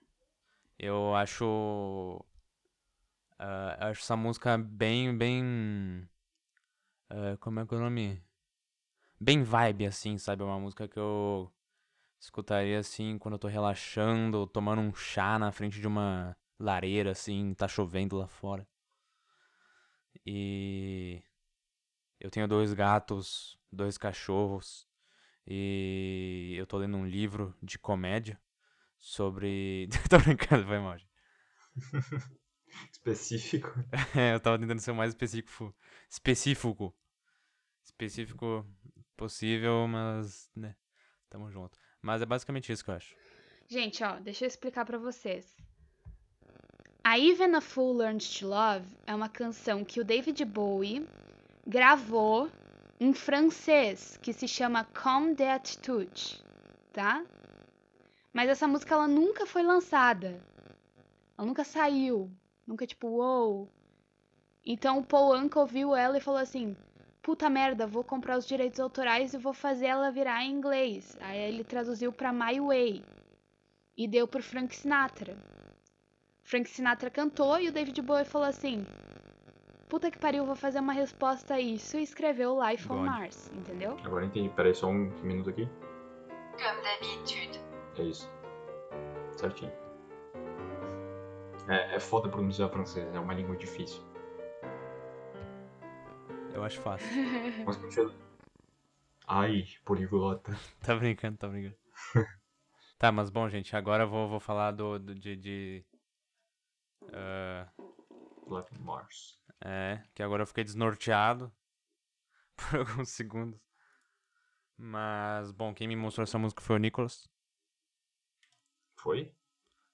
Eu acho. eu acho essa música bem, bem. ah, como é que é o nome? Bem vibe, assim, sabe? É uma música que eu escutaria assim quando eu tô relaxando, tomando um chá na frente de uma lareira, assim, tá chovendo lá fora. E. Eu tenho dois gatos, dois cachorros, e eu tô lendo um livro de comédia sobre. tô brincando, foi mal. Específico. É, eu tava tentando ser o mais específico. Específico. Específico possível, mas. né. Tamo junto. Mas é basicamente isso que eu acho. Gente, ó, deixa eu explicar pra vocês. A Even a Fool Learns to Love é uma canção que o David Bowie gravou em francês, que se chama Comme d'habitude, tá? Mas essa música ela nunca foi lançada. Ela nunca saiu. Nunca tipo, uou. Então o Paul Anka ouviu ela e falou assim: Puta merda, vou comprar os direitos autorais e vou fazer ela virar em inglês. Aí ele traduziu pra My Way e deu pro Frank Sinatra. Frank Sinatra cantou e o David Bowie falou assim: Puta que pariu, vou fazer uma resposta a isso e escreveu Life on God. Mars, entendeu? Agora entendi. Peraí, só um minuto aqui. Comme d'habitude. É isso. Certinho. É, é foda pronunciar francês, é uma língua difícil. Eu acho fácil. Mas continua. Ai, poliglota. tá brincando, tá brincando. tá, mas bom, gente, agora eu vou, vou falar do, do- de. de ah, Black Mars. É, que agora eu fiquei desnorteado por alguns segundos. Mas, bom, quem me mostrou essa música foi o Nicholas. Foi?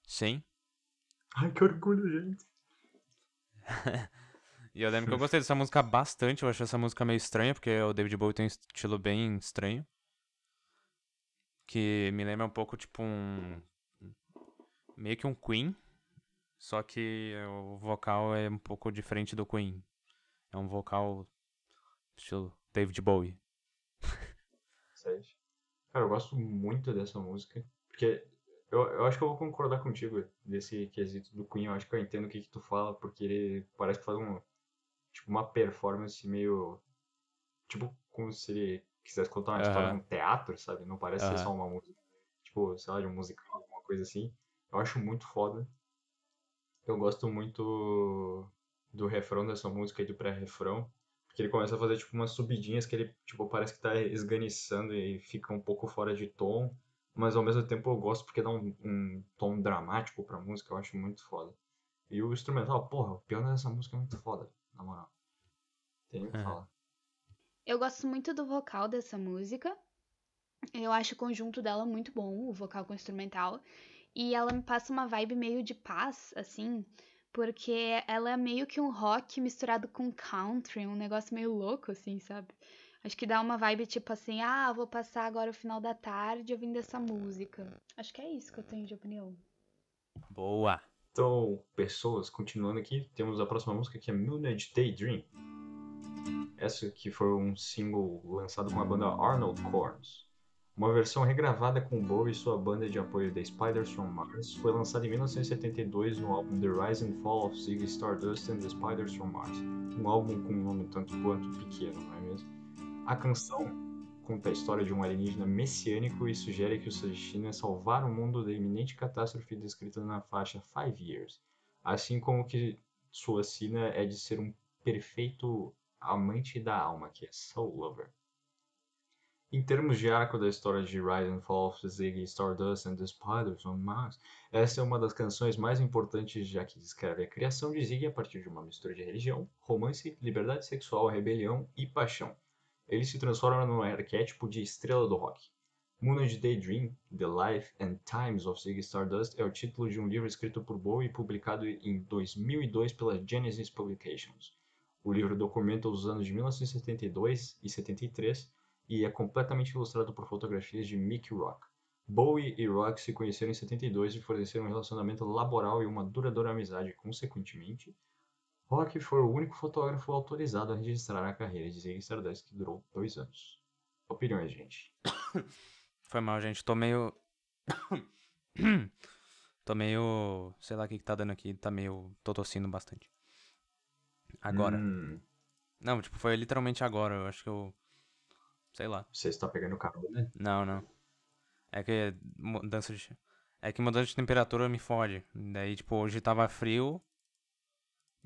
Sim. Ai, que orgulho, gente. E eu lembro que eu gostei dessa música bastante. Eu achei essa música meio estranha, porque o David Bowie tem um estilo bem estranho. Que me lembra um pouco, tipo, um. Meio que um Queen. Só que o vocal é um pouco diferente do Queen. É um vocal estilo David Bowie. Sério. Cara, eu gosto muito dessa música. Porque eu, eu acho que eu vou concordar contigo desse quesito do Queen. Eu acho que eu entendo o que, que tu fala, porque ele parece que faz um. Tipo, uma performance meio. Tipo, como se ele quisesse contar uma história Aham. num teatro, sabe? Não parece ser só uma música. Tipo, sei lá, de um musical, alguma coisa assim. Eu acho muito foda. Eu gosto muito do refrão dessa música e do pré-refrão. Porque ele começa a fazer, tipo, umas subidinhas que ele, tipo, parece que tá esganiçando e fica um pouco fora de tom. Mas ao mesmo tempo eu gosto porque dá um, um tom dramático pra música, eu acho muito foda. E o instrumental, porra, o piano dessa música é muito foda, na moral. Tem que Aham. falar. Eu gosto muito do vocal dessa música. Eu acho o conjunto dela muito bom, o vocal com o instrumental. E ela me passa uma vibe meio de paz, assim, porque ela é meio que um rock misturado com country, um negócio meio louco, assim, sabe? Acho que dá uma vibe tipo assim, ah, vou passar agora o final da tarde ouvindo essa música. Acho que é isso que eu tenho de opinião. Boa! Então, pessoas, continuando aqui, temos a próxima música que é Moonage Daydream. Essa que foi um single lançado com a banda Arnold Corns. Uma versão regravada com Bowie e sua banda de apoio The Spiders from Mars foi lançada em 1972 no álbum The Rise and Fall of Ziggy Stardust and the Spiders from Mars, um álbum com um nome tanto quanto pequeno, não é mesmo? A canção conta a história de um alienígena messiânico e sugere que o seu destino é salvar o mundo da iminente catástrofe descrita na faixa Five Years, assim como que sua sina é de ser um perfeito amante da alma, que é Soul Lover. Em termos de arco da história de Rise and Fall of Ziggy Stardust and the Spiders on Mars, essa é uma das canções mais importantes já que descreve a criação de Ziggy a partir de uma mistura de religião, romance, liberdade sexual, rebelião e paixão. Ele se transforma num arquétipo de estrela do rock. Moonage Daydream, The Life and Times of Ziggy Stardust é o título de um livro escrito por Bowie e publicado em 2002 pela Genesis Publications. O livro documenta os anos de 1972 e 73 e é completamente ilustrado por fotografias de Mickey Rock. Bowie e Rock se conheceram em 72 e forneceram um relacionamento laboral e uma duradoura amizade. Consequentemente, Rock foi o único fotógrafo autorizado a registrar a carreira de Ziggy Stardust, que durou dois anos. Opiniões, gente. Foi mal, gente. Tô meio. Tô meio. Sei lá o que, que tá dando aqui. Tá meio. Tô tossindo bastante. Agora. Hum, Não, tipo, foi literalmente agora. Eu acho que eu. Sei lá. você está pegando carona? Não, não. É que mudança de. É que mudança de temperatura me fode. Daí, tipo, hoje tava frio.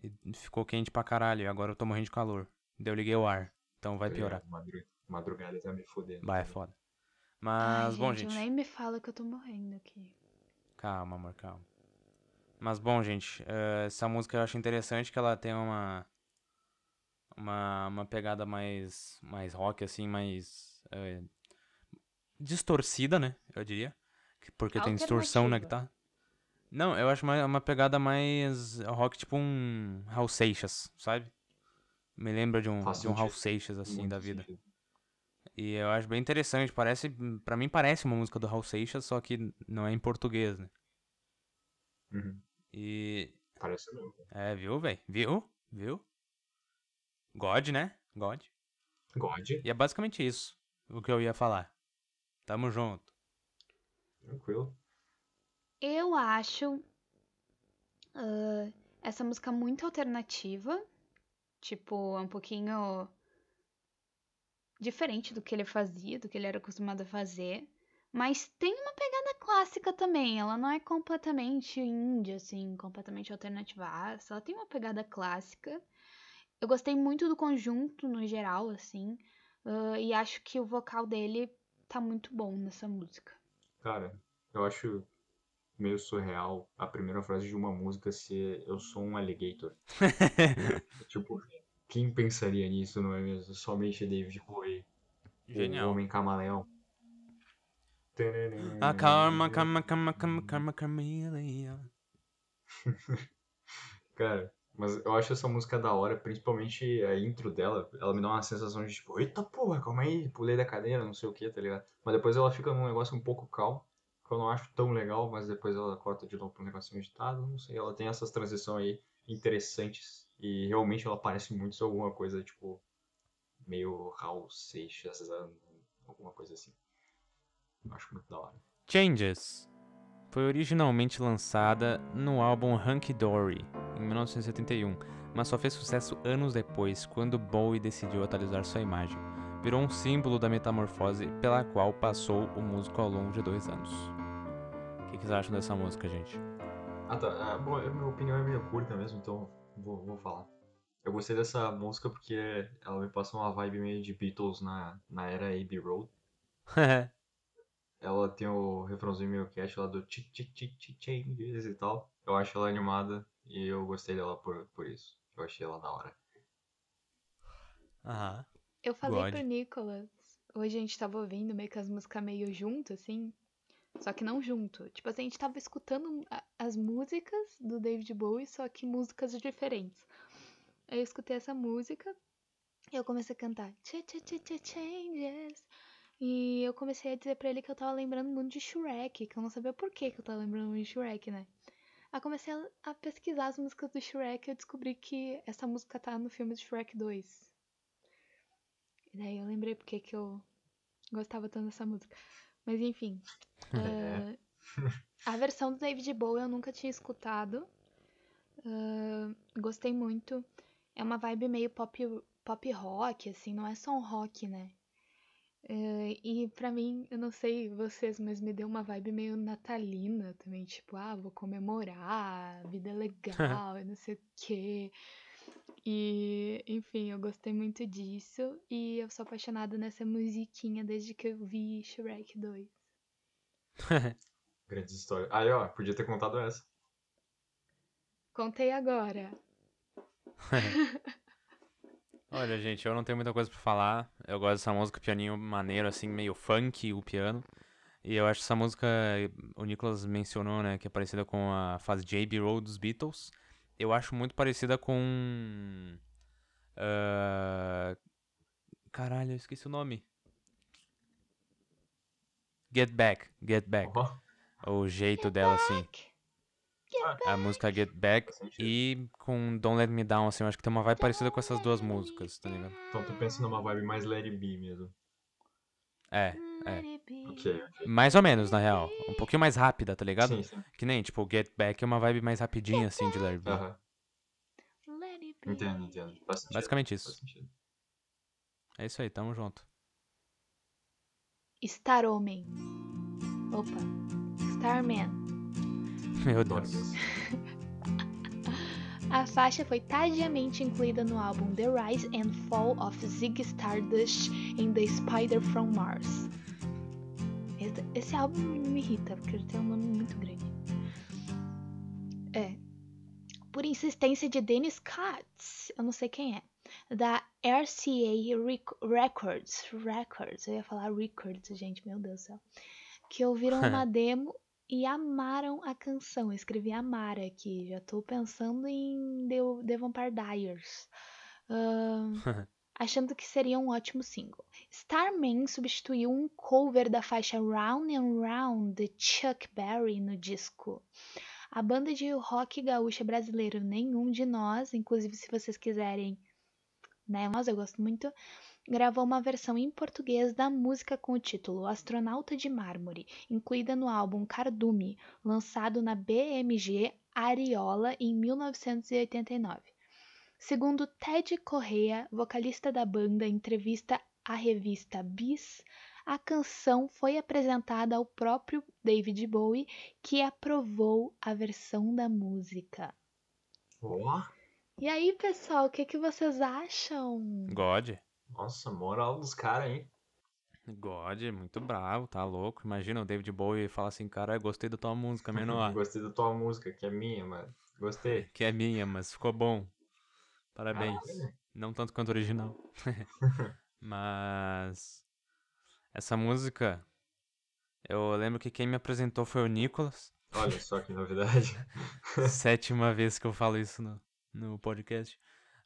E ficou quente pra caralho. E agora eu tô morrendo de calor. Daí eu liguei o ar. Então vai piorar. Madru- Madrugada tá me fodendo. Vai, é foda. Mas, Ai, bom, gente, gente. nem me fala que eu tô morrendo aqui. Calma, amor, calma. Mas bom, gente, eh, essa música eu acho interessante que ela tem uma uma, uma pegada mais mais rock assim, mais eh, distorcida, né? Eu diria, Que- porque tem distorção na guitarra. Não, eu acho uma, uma pegada mais rock tipo um Raul Seixas, sabe? Me lembra de um, Faz de um sentido. Seixas assim Muito da vida. sentido. E eu acho bem interessante, parece, para mim parece uma música do Raul Seixas, só que não é em português, né? Uhum. E Parece mesmo. É, viu, velho? Viu? Viu? God, né? God. God, E é basicamente isso o que eu ia falar. Tamo junto. tranquilo. Eu acho ah, essa música muito alternativa. Tipo, é um pouquinho diferente do que ele fazia, do que ele era acostumado a fazer. Mas tem uma pegada clássica também. Ela não é completamente indie, assim, completamente alternativaça. Ela tem uma pegada clássica. Eu gostei muito do conjunto no geral, assim. ah, e acho que o vocal dele tá muito bom nessa música. Cara, eu acho meio surreal a primeira frase de uma música ser Eu sou um alligator. tipo, quem pensaria nisso, não é mesmo? Somente David Bowie, o Genial. homem camaleão. A karma, karma, karma, karma, karma, Carmelia. Cara, mas eu acho essa música da hora, principalmente a intro dela. Ela me dá uma sensação de tipo, eita porra, calma aí, pulei da cadeira, não sei o que, tá ligado? Mas depois ela fica num negócio um pouco calmo. Que eu não acho tão legal, mas depois ela corta de novo pro negocinho editado. Não sei, ela tem essas transições aí interessantes. E realmente ela parece muito ser alguma coisa, tipo, meio Raul Seixas, alguma coisa assim. Eu acho muito da hora. Changes foi originalmente lançada no álbum Hunky Dory, em 1971, mas só fez sucesso anos depois, quando Bowie decidiu atualizar sua imagem. Virou um símbolo da metamorfose pela qual passou o músico ao longo de dois anos. O que, que vocês acham dessa música, gente? Ah tá, ah, bom, a minha opinião é meio curta mesmo, então vou, vou falar. Eu gostei dessa música porque ela me passa uma vibe meio de Beatles na, na era Abbey Road. Ela tem o refrãozinho meio cat lá do tic tic tic tic changes e tal. Eu acho ela animada e eu gostei dela por, por isso. Eu achei ela da hora. Aham. Eu falei God. pro Nicolas, hoje a gente tava ouvindo meio que as músicas meio junto, assim. Só que não junto. Tipo assim, a gente tava escutando as músicas do David Bowie, só que músicas diferentes. Aí eu escutei essa música e eu comecei a cantar "Cha, cha, cha, cha, Changes. E eu comecei a dizer pra ele que eu tava lembrando muito de Shrek, que eu não sabia por que que eu tava lembrando muito de Shrek, né? Aí comecei a, a pesquisar as músicas do Shrek e eu descobri que essa música tá no filme de Shrek 2. E daí eu lembrei porque que eu gostava tanto dessa música. Mas enfim. Ah, a versão do David Bowie eu nunca tinha escutado. Ah, gostei muito. É uma vibe meio pop, pop rock, assim, não é só um rock, né? Eh, e pra mim, eu não sei vocês, mas me deu uma vibe meio natalina também, tipo, ah, vou comemorar, vida é legal, e não sei o quê. E, enfim, eu gostei muito disso e eu sou apaixonada nessa musiquinha desde que eu vi Shrek 2. Grandes histórias. Aí, ó, podia ter contado essa. Contei agora. Olha, gente, eu não tenho muita coisa pra falar. Eu gosto dessa música, pianinho maneiro, assim, meio funk, o piano. E eu acho essa música, o Nicholas mencionou, né, que é parecida com a fase J.B. Road dos Beatles. Eu acho muito parecida com. ah, caralho, eu esqueci o nome. Get Back, Get Back. Ó, O jeito dela, assim. A música Get Back e com Don't Let Me Down, assim, eu acho que tem uma vibe parecida com essas duas músicas, tá ligado? Então tu pensa numa vibe mais Let It Be mesmo. É, é. Ok, ok. Mais ou menos, na real. Um pouquinho mais rápida, tá ligado? Sim, sim. Que nem, tipo, Get Back é uma vibe mais rapidinha, assim, de Larry B. Aham. Entendo, entendo. Faz sentido. Basicamente isso. É isso aí, tamo junto. Star Homem. Opa. Starman. Meu Deus. A faixa foi tardiamente incluída no álbum The Rise and Fall of Ziggy Stardust em The Spider from Mars. Esse, álbum me irrita, porque ele tem um nome muito grande. É. Por insistência de Dennis Katz, eu não sei quem é, da RCA Rec- Records, Records, eu ia falar Records, gente, meu Deus do céu, que ouviram uma demo e amaram a canção. Eu escrevi Amara aqui, já tô pensando em The, The Vampire Diaries. Ahn, achando que seria um ótimo single. Starman substituiu um cover da faixa Round and Round de Chuck Berry no disco. A banda de rock gaúcha brasileiro Nenhum de Nós, inclusive se vocês quiserem, né, nós eu gosto muito, gravou uma versão em português da música com o título Astronauta de Mármore, incluída no álbum Cardume, lançado na BMG Ariola em 1989. Segundo Ted Correa, vocalista da banda, em entrevista à revista Bis, a canção foi apresentada ao próprio David Bowie, que aprovou a versão da música. Ó, E aí, pessoal, o que, que vocês acham? God. nossa, moral dos caras, hein? God, muito bravo, tá louco. Imagina o David Bowie falar assim, cara, gostei da tua música, menor. Gostei da tua música, que é minha, mano. Gostei. que é minha, mas ficou bom. Parabéns. Não tanto quanto original. mas. Essa música. Eu lembro que quem me apresentou foi o Nicolas. Olha só que novidade. Sétima vez que eu falo isso no, no podcast.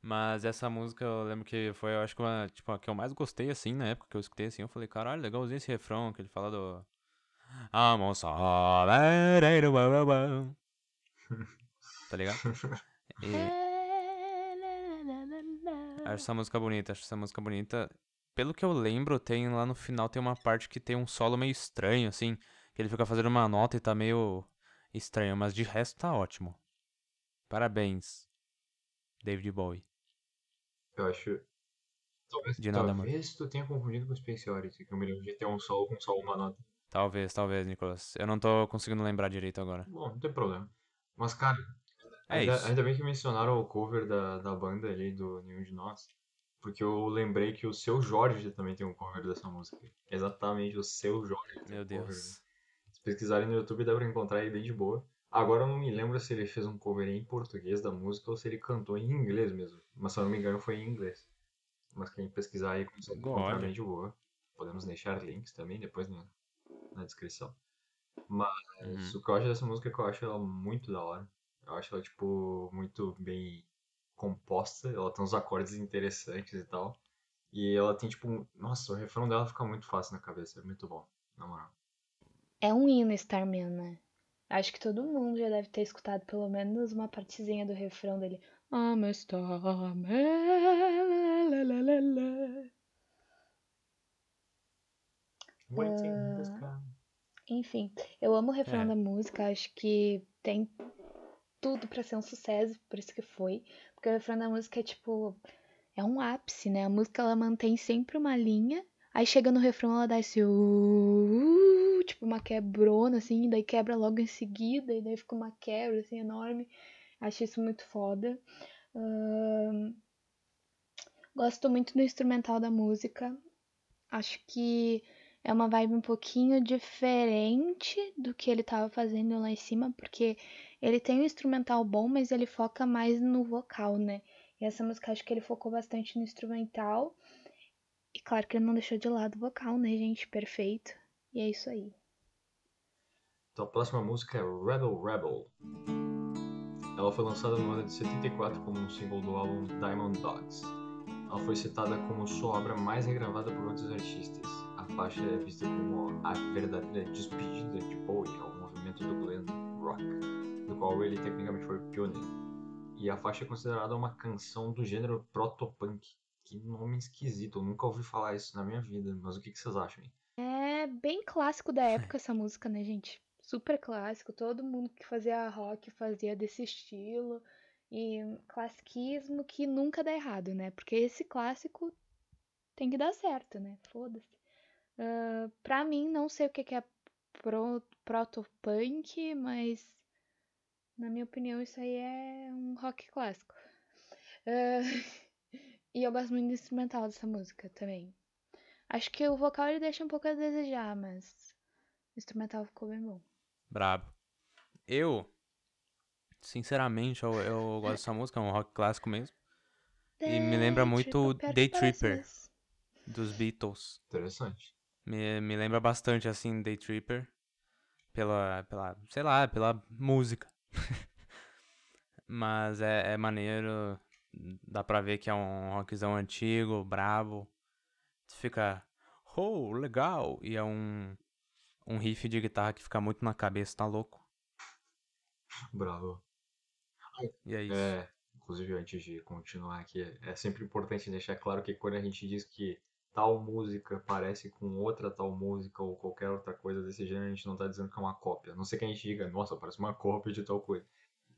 Mas essa música eu lembro que foi, eu acho que uma, tipo, a que eu mais gostei, assim, na época que eu escutei, assim, eu falei, caralho, legalzinho esse refrão, que ele fala do... Só. Tá ligado? E acho essa música bonita, acho essa música bonita. Pelo que eu lembro, tem lá no final tem uma parte que tem um solo meio estranho, assim. Que ele fica fazendo uma nota e tá meio estranho, mas de resto tá ótimo. Parabéns, David Bowie. Eu acho. Talvez, De nada, mano. talvez tu tenha confundido com o Space Oddity, que eu me lembro de ter um sol com só uma nota. Talvez, talvez, Nicolas. Eu não tô conseguindo lembrar direito agora. Bom, não tem problema. Mas, cara, É ainda, isso. ainda bem que mencionaram o cover da, da banda ali, do Nenhum de Nós. Porque eu lembrei que o Seu Jorge também tem um cover dessa música. Exatamente, o Seu Jorge Meu um cover. Deus. Se pesquisarem no YouTube dá pra encontrar ele bem de boa. Agora eu não me lembro se ele fez um cover em português da música ou se ele cantou em inglês mesmo. Mas se eu não me engano foi em inglês. Mas quem pesquisar aí consegue encontrar bem de boa. Podemos deixar links também depois na, na descrição. Mas Uhum. o que eu acho dessa música é que eu acho ela muito da hora. Eu acho ela, tipo, muito bem composta. Ela tem uns acordes interessantes e tal. E ela tem, tipo, um... nossa, o refrão dela fica muito fácil na cabeça. É muito bom, na moral. É um hino Starman, né? Acho que todo mundo já deve ter escutado pelo menos uma partezinha do refrão dele. I'm a starman. la, la, la, la. Waiting in Ah. Enfim, eu amo o refrão É. da música, acho que tem tudo pra ser um sucesso, por isso que foi. Porque o refrão da música é tipo. É um ápice, né? A música ela mantém sempre uma linha, aí chega no refrão ela dá esse. Uh, tipo uma quebrona, assim, daí quebra logo em seguida, e daí fica uma quebra, assim, enorme. Acho isso muito foda. Ahn, Gosto muito do instrumental da música. Acho que é uma vibe um pouquinho diferente do que ele tava fazendo lá em cima, porque ele tem um instrumental bom, mas ele foca mais no vocal, né? E essa música acho que ele focou bastante no instrumental. E claro que ele não deixou de lado o vocal, né, gente? Perfeito. E é isso aí. Então a próxima música é Rebel Rebel. Ela foi lançada no ano de 74 como um single do álbum Diamond Dogs. Ela foi citada como sua obra mais regravada por outros artistas. A faixa é vista como a verdadeira despedida de Bowie ao movimento do glam rock, do qual ele tecnicamente foi pioneiro. E a faixa é considerada uma canção do gênero proto-punk. Que nome esquisito, eu nunca ouvi falar isso na minha vida, mas o que que vocês acham? hein? É bem clássico da época essa música, né, gente? Super clássico. Todo mundo que fazia rock fazia desse estilo. E classiquismo que nunca dá errado, né? Porque esse clássico tem que dar certo, né? Foda-se. Ah, pra mim, não sei o que que é pro, proto-punk, mas na minha opinião isso aí é um rock clássico. Ah, e eu gosto muito do instrumental dessa música também. Acho que o vocal ele deixa um pouco a desejar, mas o instrumental ficou bem bom. Brabo. Eu, sinceramente, eu, eu gosto dessa música, é um rock clássico mesmo. E me lembra muito perto Day Tripper. Dos Beatles. Interessante. Me, me lembra bastante, assim, Day Tripper. Pela, pela, sei lá, pela música. Mas é, é maneiro. Dá pra ver que é um rockzão antigo, brabo. Fica, oh, legal. E é um, um riff de guitarra que fica muito na cabeça, tá louco? Bravo. E é isso. É, inclusive antes de continuar aqui, é sempre importante deixar claro que quando a gente diz que tal música parece com outra tal música ou qualquer outra coisa desse gênero, a gente não tá dizendo que é uma cópia. A não sei que a gente diga, nossa, parece uma cópia de tal coisa.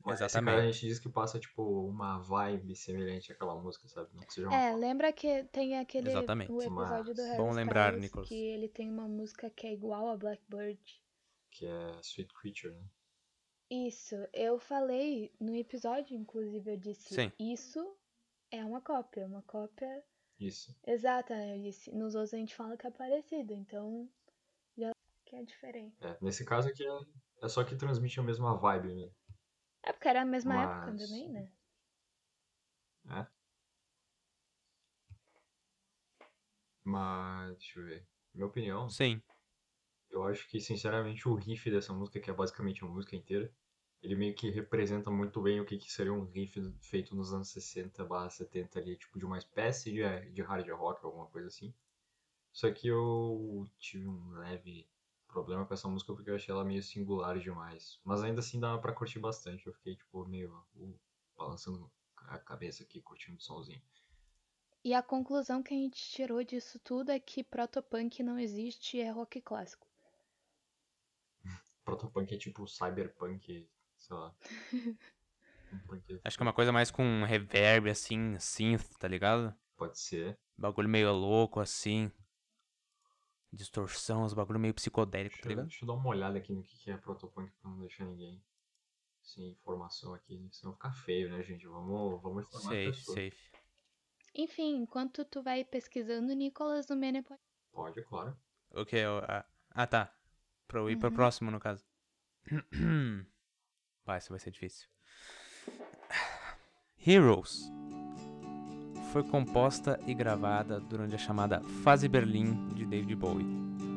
Mas Exatamente. caso a gente diz que passa, tipo, uma vibe semelhante àquela música, sabe? Não que seja uma É, cópia. lembra que tem aquele Exatamente. o episódio do Mas- Harry Bom lembrar, Styles Nicolas. que ele tem uma música que é igual a Blackbird. Que é Sweet Creature, né? Isso, eu falei no episódio, inclusive eu disse Sim. isso é uma cópia, uma cópia Isso. exata, né? Eu disse, nos outros a gente fala que é parecido, então já que é diferente. É, nesse caso aqui é, é só que transmite a mesma vibe, né? É porque era a mesma época Mas- também, né? É. Mas, deixa eu ver. Minha opinião, Sim. eu acho que, sinceramente, o riff dessa música, que é basicamente a música inteira, ele meio que representa muito bem o que, que seria um riff feito nos anos 60 barra 70 ali, tipo de uma espécie de, de hard rock, alguma coisa assim. Só que eu tive um leve problema com essa música porque eu achei ela meio singular demais. Mas ainda assim dava pra curtir bastante. Eu fiquei, tipo, meio uh, balançando a cabeça aqui, curtindo o somzinho. E a conclusão que a gente tirou disso tudo é que protopunk não existe e é rock clássico. Protopunk é tipo cyberpunk, sei lá. Acho que é uma coisa mais com reverb, assim, synth, tá ligado? Pode ser. Bagulho meio louco, assim. Distorção, os bagulho meio psicodélico, Deixa, tá eu- ligado? deixa eu dar uma olhada aqui no que é protopunk pra não deixar ninguém sem informação aqui. Senão fica feio, né, gente? Vamos, vamos informar a Safe, pessoa. safe. Enfim, enquanto tu vai pesquisando, Nicolas, o Mene pode. Pode, claro. O que? Ah, ah, tá. Pra eu ir pro Uhum. próximo, no caso. Vai, isso vai ser difícil. Heroes foi composta e gravada durante a chamada Fase Berlim de David Bowie.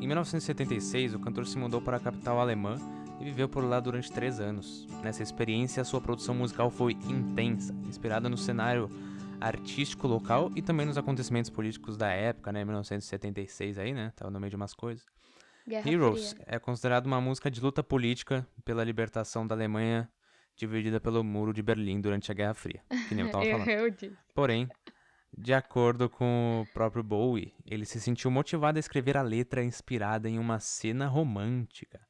Em 1976, o cantor se mudou para a capital alemã e viveu por lá durante três anos. Nessa experiência, sua produção musical foi intensa, inspirada no cenário artístico local e também nos acontecimentos políticos da época, né? 1976 aí, né? Tava no meio de umas coisas. Guerra Heroes Fria. é considerado uma música de luta política pela libertação da Alemanha dividida pelo Muro de Berlim durante a Guerra Fria, que nem eu tava falando. eu disse. Porém, de acordo com o próprio Bowie, ele se sentiu motivado a escrever a letra inspirada em uma cena romântica,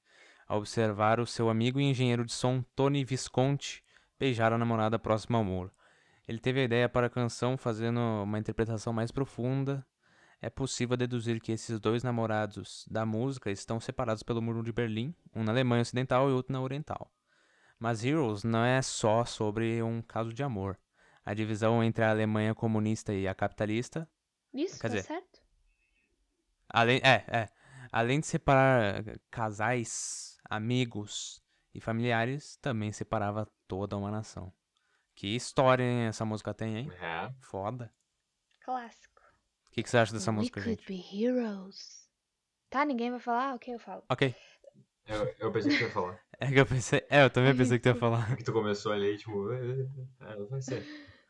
ao observar o seu amigo e engenheiro de som Tony Visconti beijar a namorada próxima ao muro. Ele teve a ideia para a canção fazendo uma interpretação mais profunda. É possível deduzir que esses dois namorados da música estão separados pelo Muro de Berlim, um na Alemanha Ocidental e outro na Oriental. Mas Heroes não é só sobre um caso de amor. A divisão entre a Alemanha comunista e a capitalista, Isso, Quer tá dizer, certo? além, é, é, além de separar eh, casais, amigos e familiares, também separava toda uma nação. Que história hein, essa música tem, hein? É. Foda. Clássico. O que, que você acha dessa We música, could gente? be heroes. Tá, ninguém vai falar? Ok, eu falo. Ok. Eu, eu pensei que ia falar. É que eu pensei. É, eu também pensei que tu ia falar. que tu começou ali, tipo. É, vai ser.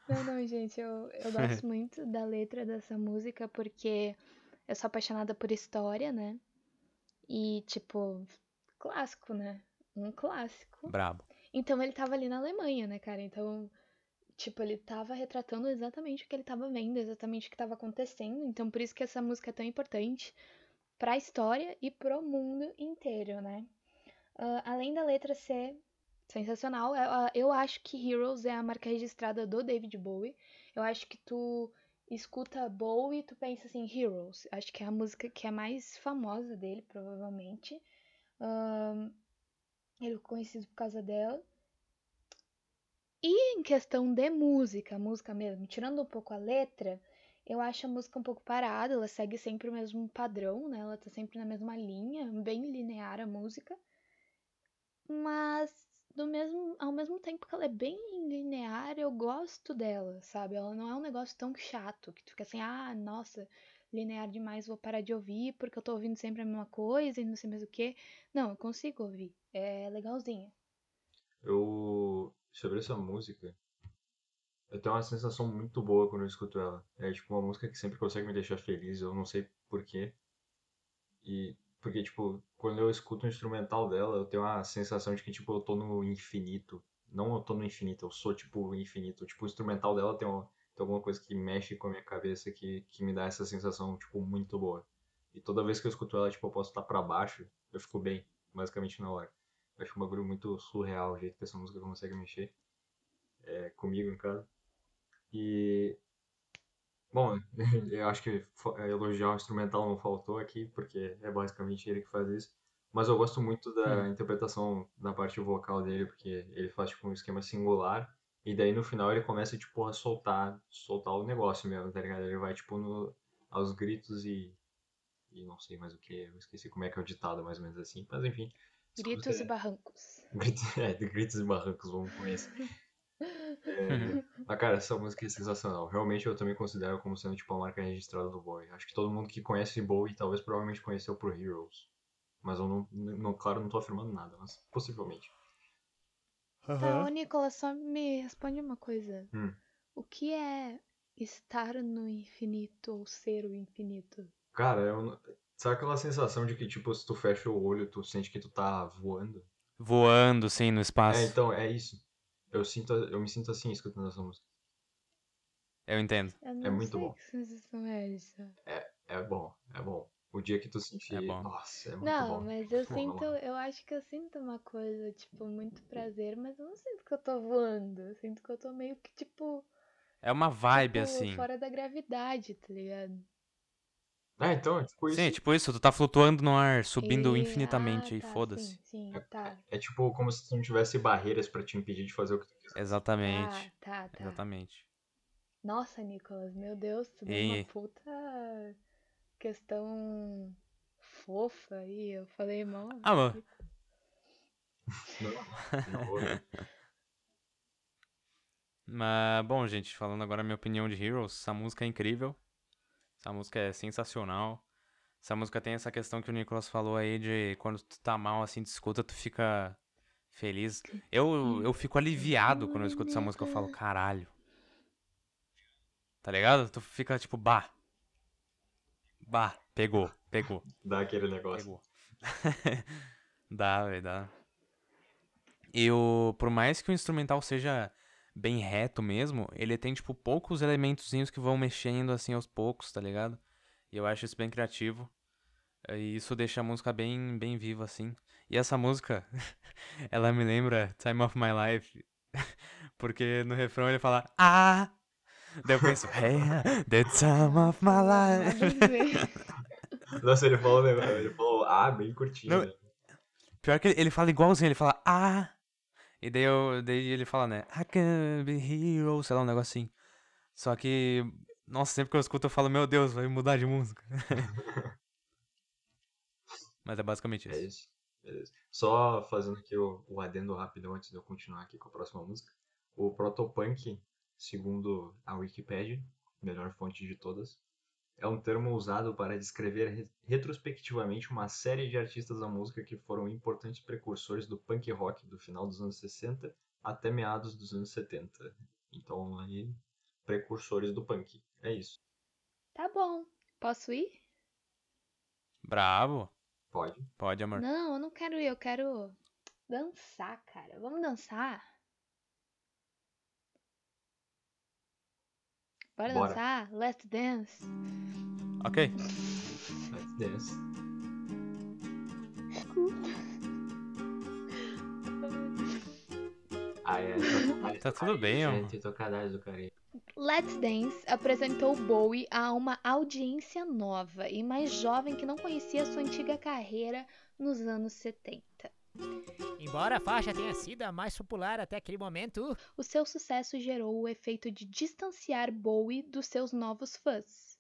Não, não, gente, eu, eu gosto muito da letra dessa música porque eu sou apaixonada por história, né? E, tipo, clássico, né? Um clássico. Brabo. Então ele tava ali na Alemanha, né, cara? Então, tipo, ele tava retratando exatamente o que ele tava vendo, exatamente o que tava acontecendo. Então, por isso que essa música é tão importante pra história e pro mundo inteiro, né? Ah, além da letra ser sensacional, eu, ah, eu acho que Heroes é a marca registrada do David Bowie. Eu acho que tu escuta Bowie e tu pensa assim, Heroes. Acho que é a música que é mais famosa dele, provavelmente. Ahn, ele é conhecido por causa dela. E em questão de música, música mesmo, tirando um pouco a letra, eu acho a música um pouco parada, ela segue sempre o mesmo padrão, né? Ela tá sempre na mesma linha, bem linear a música. Mas do mesmo, ao mesmo tempo que ela é bem linear, eu gosto dela, sabe? Ela não é um negócio tão chato que tu fica assim, ah, nossa, linear demais, vou parar de ouvir porque eu tô ouvindo sempre a mesma coisa e não sei mais o que. Não, eu consigo ouvir. É legalzinha. Eu. Sobre essa música, eu tenho uma sensação muito boa quando eu escuto ela. É tipo uma música que sempre consegue me deixar feliz, eu não sei porquê. E. Porque, tipo, quando eu escuto o instrumental dela, eu tenho uma sensação de que, tipo, eu tô no infinito. Não eu tô no infinito, eu sou, tipo, infinito. Tipo, o instrumental dela tem, uma, tem alguma coisa que mexe com a minha cabeça que, que me dá essa sensação, tipo, muito boa. E toda vez que eu escuto ela, tipo, eu posso estar pra baixo, eu fico bem, basicamente na hora. Acho um bagulho muito surreal o jeito que essa música consegue mexer. É, comigo, no caso. E. Bom, eu acho que elogiar o instrumental não faltou aqui, porque é basicamente ele que faz isso. Mas eu gosto muito da interpretação da parte vocal dele, porque ele faz tipo um esquema singular. E daí no final ele começa tipo a soltar, soltar o negócio mesmo, tá ligado? Ele vai tipo no, aos gritos e. E não sei mais o que, eu esqueci como é que é o ditado, mais ou menos assim. Mas enfim. Gritos e barrancos. Gritos, é, de gritos e barrancos, vamos com esse. É, mas, cara, essa música é sensacional. Realmente eu também considero como sendo tipo a marca registrada do Bowie. Acho que todo mundo que conhece Bowie talvez provavelmente conheceu por Heroes. Mas eu não, não claro, não tô afirmando nada, mas possivelmente. Tá, ô Nicolas, só me responde uma coisa. Hum. O que é estar no infinito ou ser o infinito? Cara, eu, não- Sabe aquela sensação de que, tipo, se tu fecha o olho, tu sente que tu tá voando? Voando, sim, no espaço. É, então, é isso. Eu sinto, eu me sinto assim escutando essa música. Eu entendo. Eu não muito sei bom. que sensação é essa. É bom, é bom. O dia que tu sentir, É bom. nossa, é muito Não, bom. mas eu Bom, sinto, não. eu acho que eu sinto uma coisa, tipo, muito prazer, mas eu não sinto que eu tô voando. Eu sinto que eu tô meio que, tipo, É uma vibe, tipo, assim. fora da gravidade, tá ligado? É, então, é tipo isso. Sim, tipo isso, tu tá flutuando no ar, subindo E- infinitamente, ah, e tá, foda-se. Sim, sim, tá. É tipo como se tu não tivesse barreiras pra te impedir de fazer o que tu quiser. Exatamente. Ah, tá, tá. Exatamente. Nossa, Nicolas, meu Deus, tu deu uma puta questão fofa aí. Eu falei, mal. Ah, mano. Não, não, não. Mas, bom, gente, falando agora a minha opinião de Heroes, essa música é incrível. Essa música é sensacional. Essa música tem essa questão que o Nicolas falou aí de quando tu tá mal, assim, tu escuta, tu fica feliz. Eu, eu fico aliviado quando eu escuto essa música, eu falo, caralho. Tá ligado? Tu fica tipo, bah. Bah, pegou, pegou. Dá aquele negócio. Pegou. dá, velho, dá. E o, por mais que o instrumental seja bem reto mesmo, ele tem, tipo, poucos elementozinhos que vão mexendo, assim, aos poucos, tá ligado? E eu acho isso bem criativo. E isso deixa a música bem, bem viva, assim. E essa música, ela me lembra Time of My Life. Porque no refrão ele fala, ah! Daí eu penso, hey, the time of my life. Nossa, ele falou, né, ele falou, ah, bem curtinho, Não, né? Pior que ele, ele fala igualzinho, ele fala, ah! E daí, eu, daí ele fala, né, I can be hero, sei lá, um negócio assim. Só que, nossa, sempre que eu escuto eu falo, meu Deus, vai mudar de música. Mas é basicamente É isso. isso. Beleza. Só fazendo aqui o, o adendo rápido antes de eu continuar aqui com a próxima música. O protopunk, segundo a Wikipedia, melhor fonte de todas, é um termo usado para descrever re- retrospectivamente uma série de artistas da música que foram importantes precursores do punk rock do final dos anos 60 até meados dos anos 70. Então, aí, precursores do punk. É isso. Tá bom. Posso ir? Bravo. Pode. Pode, amor. Não, eu não quero ir, eu quero dançar, cara. Vamos dançar? Bora, Bora. dançar? Let's dance. Ok. Let's dance. Ah, é. Tá tudo bem, ó. Gente, tocadalhos do carinho. Let's Dance apresentou Bowie a uma audiência nova e mais jovem que não conhecia sua antiga carreira nos anos 70. Embora a faixa tenha sido a mais popular até aquele momento, O seu sucesso gerou o efeito de distanciar Bowie dos seus novos fãs,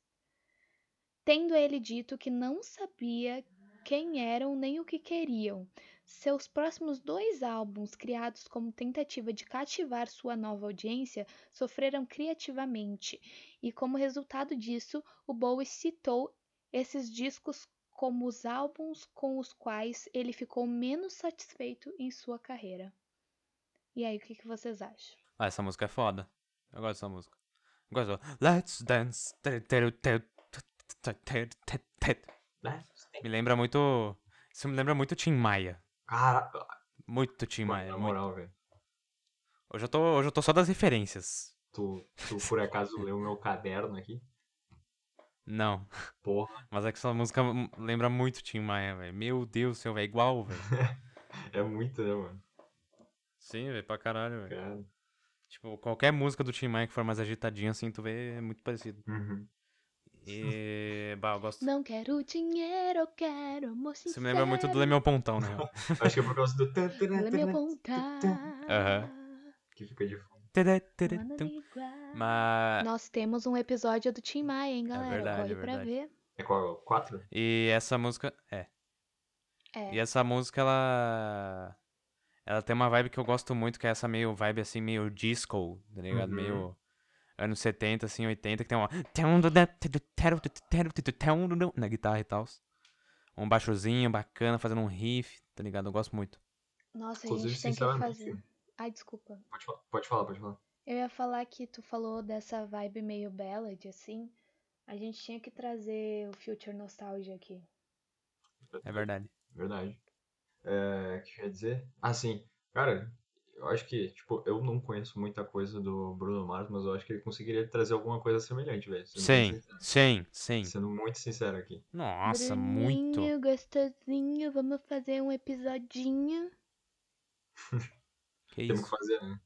tendo ele dito que não sabia quem eram nem o que queriam. Seus próximos dois álbuns, criados como tentativa de cativar sua nova audiência, sofreram criativamente, e como resultado disso, o Bowie citou esses discos como os álbuns com os quais ele ficou menos satisfeito em sua carreira. E aí, o que, que vocês acham? Ah, essa música é foda. Eu gosto dessa música. Eu gosto Let's Dance. Me lembra muito... Isso me lembra muito Tim Maia. Cara, Muito Tim Maia. na moral, velho. Hoje eu, tô, hoje eu tô só das referências. Tu, tu por acaso leu meu caderno aqui? Não. Porra, Mas é que essa música lembra muito Tim Maia, velho. Meu Deus do céu, velho. Igual, velho. é muito, né, mano? Sim, velho. Pra caralho, velho. Cara. Tipo, qualquer música do Tim Maia que for mais agitadinha, assim, tu vê, é muito parecido. Uhum. E... bah, eu gosto. Não quero dinheiro, eu quero amor sincero. Isso me lembra muito do Lê Meu Pontão, né? Acho que é por causa do Lê meu pontar. Aham. que fica de fundo. Mas... Nós temos um episódio do Tim Maia, hein, galera? verdade, Corre é pra verdade. ver. É qual? Quatro? E essa música... É. É. E essa música, ela... Ela tem uma vibe que eu gosto muito, que é essa meio vibe, assim, meio disco, tá ligado? Uhum. Meio anos 70, assim, 80, que tem uma... Na guitarra e tal. Um baixozinho bacana, fazendo um riff, tá ligado? Eu gosto muito. Nossa, a Inclusive, gente tem que fazer. Ai, desculpa. Pode falar, pode falar, pode falar. Eu ia falar que tu falou dessa vibe meio ballad, assim. A gente tinha que trazer o Future Nostalgia aqui. É verdade. Verdade. É, o que eu ia dizer? Ah, sim. Cara, eu acho que, tipo, eu não conheço muita coisa do Bruno Mars, mas eu acho que ele conseguiria trazer alguma coisa semelhante, velho. Sim, sim, sim. Sendo muito sincero aqui. Nossa, muito. Bruninho, gostosinho, vamos fazer um episodinho. Que Temos isso. que fazer, né?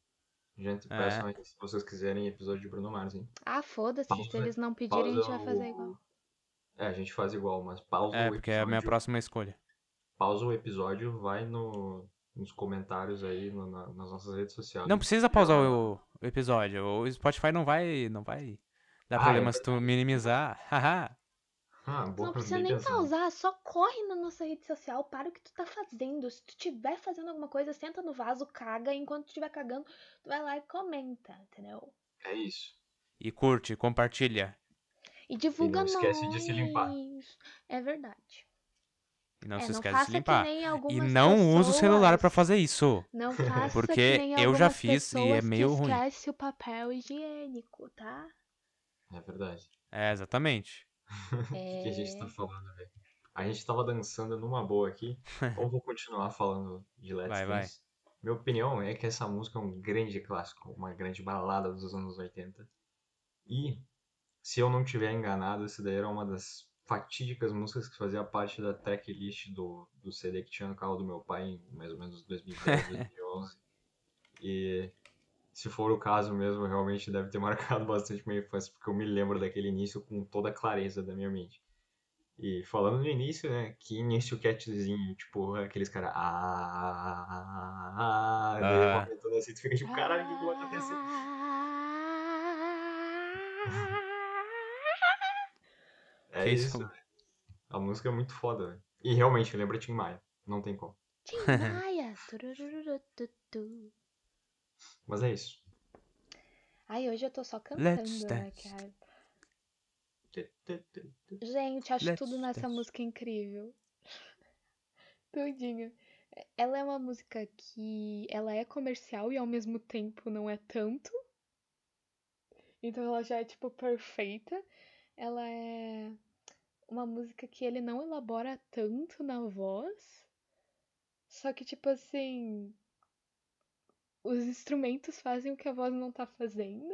Gente, É. peçam aí se vocês quiserem episódio de Bruno Mars, hein? Ah, foda-se, se eles não pedirem, a gente vai pausa fazer o- igual. É, a gente faz igual, mas pausa É, o porque é a minha episódio. próxima escolha. Pausa o episódio, vai no, nos comentários aí, no- na- nas nossas redes sociais. Não precisa pausar o, o episódio. O Spotify não vai, não vai dar Ah, problema é se tu minimizar. Haha. Ah, boa, não precisa nem pausar, só corre na nossa rede social, para o que tu tá fazendo. Se tu estiver fazendo alguma coisa, senta no vaso, caga, e enquanto tu estiver cagando, tu vai lá e comenta, entendeu? É isso. e curte, compartilha. E divulga não esquece de se limpar. nós. É verdade. E não é, se não esquece de se limpar. E não usa o celular pra pessoas. fazer isso. Não faça Porque que nem eu já fiz e é pessoas meio que ruim. esquece o papel higiênico, tá? É verdade. É, exatamente. O que, que a gente É. tá falando, velho? A gente tava dançando numa boa aqui. ou vou continuar falando de Let's Vai, vai. Dance? Minha opinião é que essa música é um grande clássico, uma grande balada dos anos 80. E, se eu não tiver enganado, essa daí era uma das fatídicas músicas que fazia parte da tracklist do, do CD que tinha no carro do meu pai em mais ou menos 2010, 2011. E se for o caso mesmo, realmente deve ter marcado bastante minha infância, porque eu me lembro daquele início com toda a clareza da minha mente. E falando no início, né? Que início catzinho, tipo, aqueles caras. Ah, ah, ah, daí Ah. aumentando assim, tu fica tipo, caralho, o que, vai acontecer? É Que isso, isso? velho. A música é muito foda, velho. E realmente lembra Tim Maia. Não tem como. Tim Maia. Mas é isso. Ai, hoje eu tô só cantando, Let's né, cara? Gente, acho Let's tudo nessa dance. música incrível. Tudinho. Ela é uma música que ela é comercial e ao mesmo tempo não é tanto. Então ela já é tipo perfeita. Ela é uma música que ele não elabora tanto na voz. Só que tipo assim, os instrumentos fazem o que a voz não tá fazendo.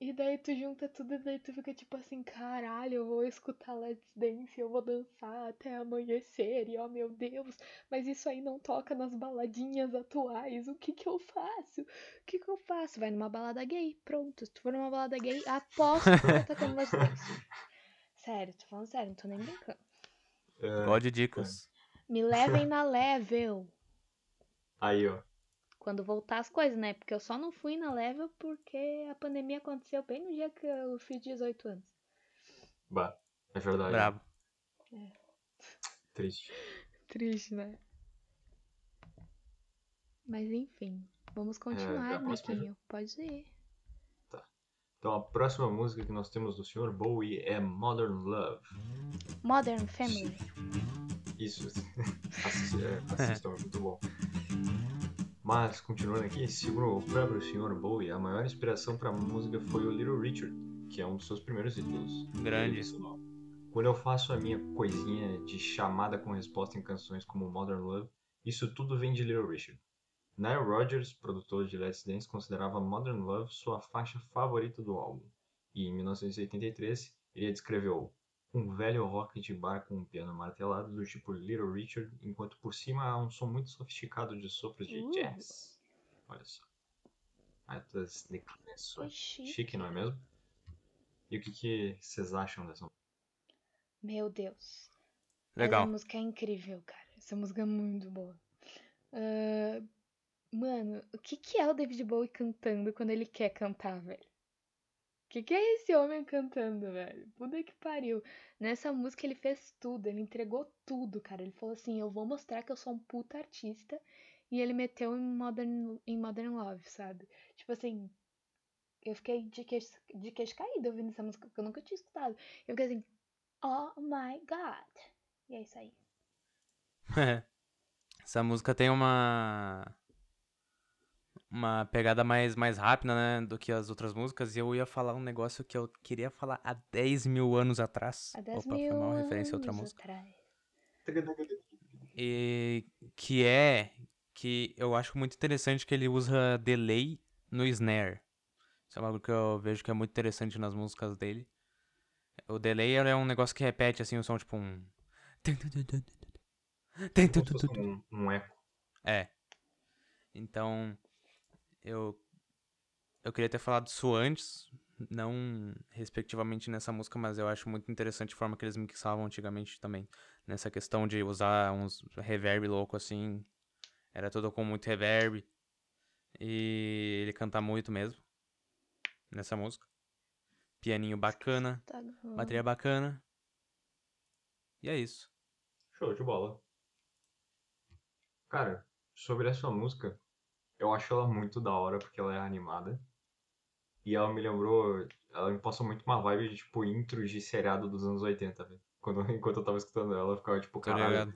E daí tu junta tudo e daí tu fica tipo assim, caralho, eu vou escutar Let's Dance, eu vou dançar até amanhecer, e oh meu Deus, mas isso aí não toca nas baladinhas atuais, o que que eu faço? O que que eu faço? Vai numa balada gay, pronto, se tu for numa balada gay, aposto que tu tá tocando Let's Dance. Sério, tô falando sério, não tô nem brincando. É, God dicas. Me levem na level. aí, ó. Quando voltar as coisas, né? Porque eu só não fui na level porque a pandemia aconteceu bem no dia que eu fiz 18 anos. Bah, é verdade. Brabo. Triste. Triste, né? Mas enfim, vamos continuar, a próxima- Miquinho. Pode ir. Então a próxima música que nós temos do Sr. Bowie é Modern Love. Modern Family. Isso. Assi- é, Assistam, é muito bom. Mas, continuando aqui, segundo o próprio Sr. Bowie, a maior inspiração para a música foi o Little Richard, que é um dos seus primeiros ídolos. Grande. Quando eu faço a minha coisinha de chamada com resposta em canções como Modern Love, isso tudo vem de Little Richard. Nile Rodgers, produtor de Let's Dance, considerava Modern Love sua faixa favorita do álbum. E em 1983, ele descreveu um velho rock de bar com um piano martelado do tipo Little Richard, enquanto por cima há um som muito sofisticado de sopros de Uh. jazz. Olha só. Altas Foi declinações. chique. Chique, não é mesmo? E o que, que vocês acham dessa música? Meu Deus. Legal. Essa música é incrível, cara. Essa música é muito boa. Ah, mano, o que que é o David Bowie cantando quando ele quer cantar, velho? Que que é esse homem cantando, velho? Puta que pariu. Nessa música ele fez tudo, ele entregou tudo, cara. Ele falou assim: eu vou mostrar que eu sou um puta artista. E ele meteu em Modern, em Modern Love, sabe? Tipo assim, eu fiquei de queixo, de queixo caído ouvindo essa música, porque eu nunca tinha escutado. Eu fiquei assim, oh my god. E é isso aí. Essa música tem uma. Uma pegada mais, mais rápida, né? Do que as outras músicas. E eu ia falar um negócio que eu queria falar há 10 mil anos atrás. Há 10 Opa, mil foi mal referência a outra música. atrás. E que é que eu acho muito interessante que ele usa delay no snare. Isso é algo que eu vejo que é muito interessante nas músicas dele. O delay é um negócio que repete assim o som tipo um fosse um, um eco. É. Então, eu eu queria ter falado isso antes, não respectivamente nessa música, mas eu acho muito interessante a forma que eles mixavam antigamente também. Nessa questão de usar uns reverb louco assim. Era tudo com muito reverb. E ele canta muito mesmo. Nessa música. Pianinho bacana, Tá bateria bacana. E é isso. Show de bola. Cara, sobre essa música, eu acho ela muito da hora porque ela é animada. E ela me lembrou, ela me passou muito uma vibe de tipo intros de seriado dos anos 80, velho. Quando, enquanto eu tava escutando ela, eu ficava tipo, caralho,